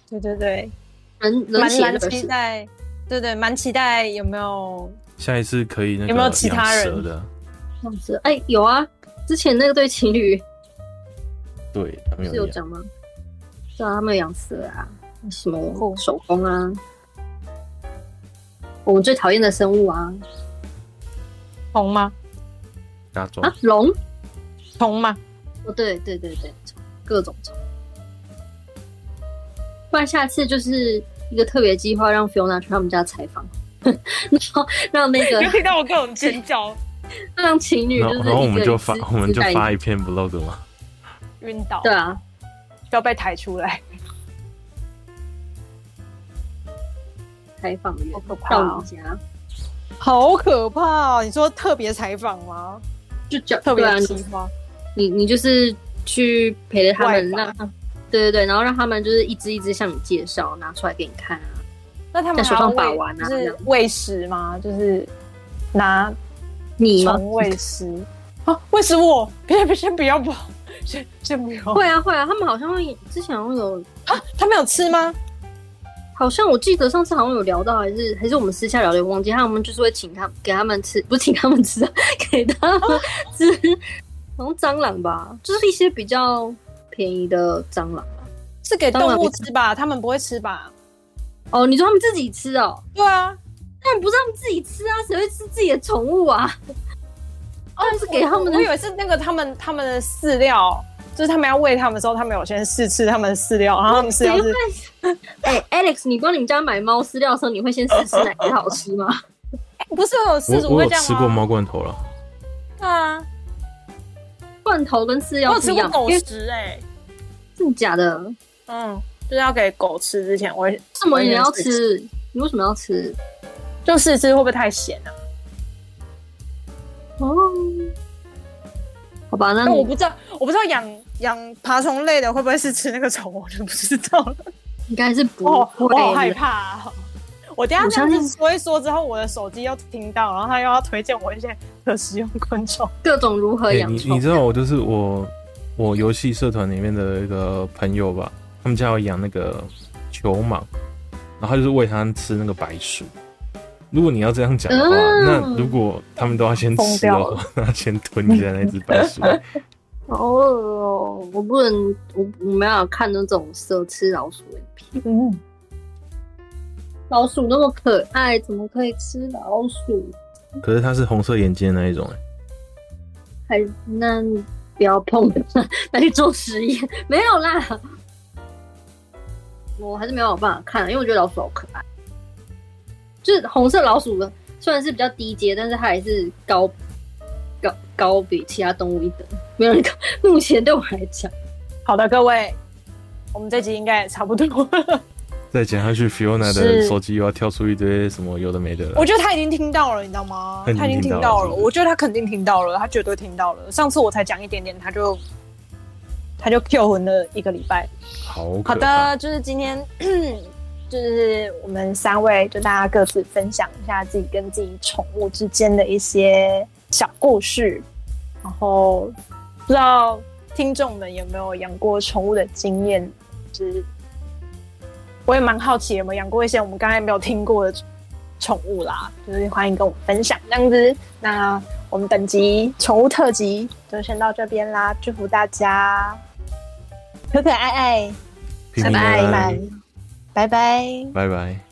Speaker 1: 对对对，
Speaker 2: 人人蛮
Speaker 1: 期待。对对，蛮期待有没有
Speaker 3: 下一次可以那个
Speaker 1: 有没有其他人
Speaker 3: 的？
Speaker 2: 养蛇？哎，有啊，之前那个对情侣，
Speaker 3: 对他们有
Speaker 2: 是有讲吗？对啊，他们有养蛇啊。什么手工啊？我们最讨厌的生物啊，
Speaker 1: 虫吗？
Speaker 3: 哪种
Speaker 2: 啊？龙？
Speaker 1: 虫吗？
Speaker 2: 哦，对对对对，各种虫。不然下次就是一个特别计划，让 Fiona 去他们家采访，[laughs] 然后让那个 [laughs]
Speaker 1: 听到我各种尖叫，[laughs]
Speaker 2: 让情侣就是，
Speaker 3: 然后我们就发，我们就发一篇 vlog 嘛，
Speaker 1: 晕倒，
Speaker 2: 对啊，
Speaker 1: 就要被抬出来。[laughs]
Speaker 2: 采访员
Speaker 1: 到你家，好可怕哦！你说特别采访吗？
Speaker 2: 就讲
Speaker 1: 特别计划，
Speaker 2: 你你就是去陪着他们，让对对对，然后让他们就是一只一只向你介绍，拿出来给你看啊。
Speaker 1: 那他们
Speaker 2: 手上把玩啊？
Speaker 1: 是喂食吗？就是拿
Speaker 2: 你
Speaker 1: 吗？喂食 [laughs] 啊？喂食我？别 [laughs] 别先不要吧，[laughs] 先先不要。
Speaker 2: 会啊会啊，他们好像会之前好像有
Speaker 1: 啊，他们有吃吗？
Speaker 2: 好像我记得上次好像有聊到，还是还是我们私下聊的，忘记。他们就是会请他给他们吃，不是请他们吃，给他们吃，好像蟑螂吧，就是一些比较便宜的蟑螂吧，
Speaker 1: 是给动物吃吧？他们不会吃吧？
Speaker 2: 哦，你说他们自己吃哦？
Speaker 1: 对啊，
Speaker 2: 他们不是他们自己吃啊，谁会吃自己的宠物啊？哦，是给他们的，
Speaker 1: 我以为是那个他们他们的饲料。就是他们要喂他们的时候，他们有先试吃他们的饲料，然后他们饲料是。[laughs]
Speaker 2: 哎、欸、，Alex，你帮你们家买猫饲料的时候，你会先试吃哪个好吃吗？[laughs]
Speaker 1: 不是我有试，
Speaker 3: 我我有吃过猫罐头了。
Speaker 2: 啊，罐头跟饲料是一样。
Speaker 1: 狗食哎、欸，
Speaker 2: 真的假的？
Speaker 1: 嗯，就是要给狗吃之前，我为
Speaker 2: 什么你要吃？你为什么要吃？
Speaker 1: 就试吃会不会太咸啊？
Speaker 2: 哦。好吧，那
Speaker 1: 我不知道，我不知道养养爬虫类的会不会是吃那个虫，我就不知道了。
Speaker 2: 应该是不
Speaker 1: 我
Speaker 2: 会。
Speaker 1: 我好害怕、啊。我等下
Speaker 2: 这样
Speaker 1: 子说一说之后，我的手机又听到，然后他又要推荐我一些可食用昆虫。[laughs]
Speaker 2: 各种如何
Speaker 3: 哎、
Speaker 2: 养虫、
Speaker 3: 你你知道我就是我我游戏社团里面的一个朋友吧，他们家有养那个球蟒，然后他就是喂它吃那个白薯。如果你要这样讲的话，
Speaker 2: 嗯
Speaker 3: 那如果他们都要先吃的话，[laughs] 那先吞一下那只白鼠。[laughs] 好饿。
Speaker 2: 哦，我不能，我我没有看那种蛇吃老鼠的影片。
Speaker 1: 嗯，
Speaker 2: 老鼠那么可爱，怎么可以吃老鼠？
Speaker 3: 可是它是红色眼睛的那一种、欸，
Speaker 2: 还那不要碰，那去做实验没有啦。我还是没有办法看，因为我觉得老鼠好可爱。就是红色老鼠的，虽然是比较低阶，但是它还是高高高比其他动物一等。没有人高，[laughs] 目前对我来讲，
Speaker 1: 好的，各位，我们这集应该也差不多了。
Speaker 3: 再讲下去，Fiona 的手机又要跳出一堆什么有的没的了。
Speaker 1: 我觉得他已经听到了，你知道吗？他已经听到了，我觉得他肯定听到了，他绝对听到了。上次我才讲一点点，他就他就 Q 魂了一个礼拜。
Speaker 3: 好，
Speaker 1: 好的，就是今天。就是我们三位，就大家各自分享一下自己跟自己宠物之间的一些小故事，然后不知道听众们有没有养过宠物的经验？就是我也蛮好奇有没有养过一些我们刚才没有听过的宠物啦，就是欢迎跟我们分享这样子。那我们本集宠物特辑就先到这边啦，祝福大家可可
Speaker 3: 爱爱，
Speaker 1: 拜拜。拜拜，
Speaker 3: 拜拜。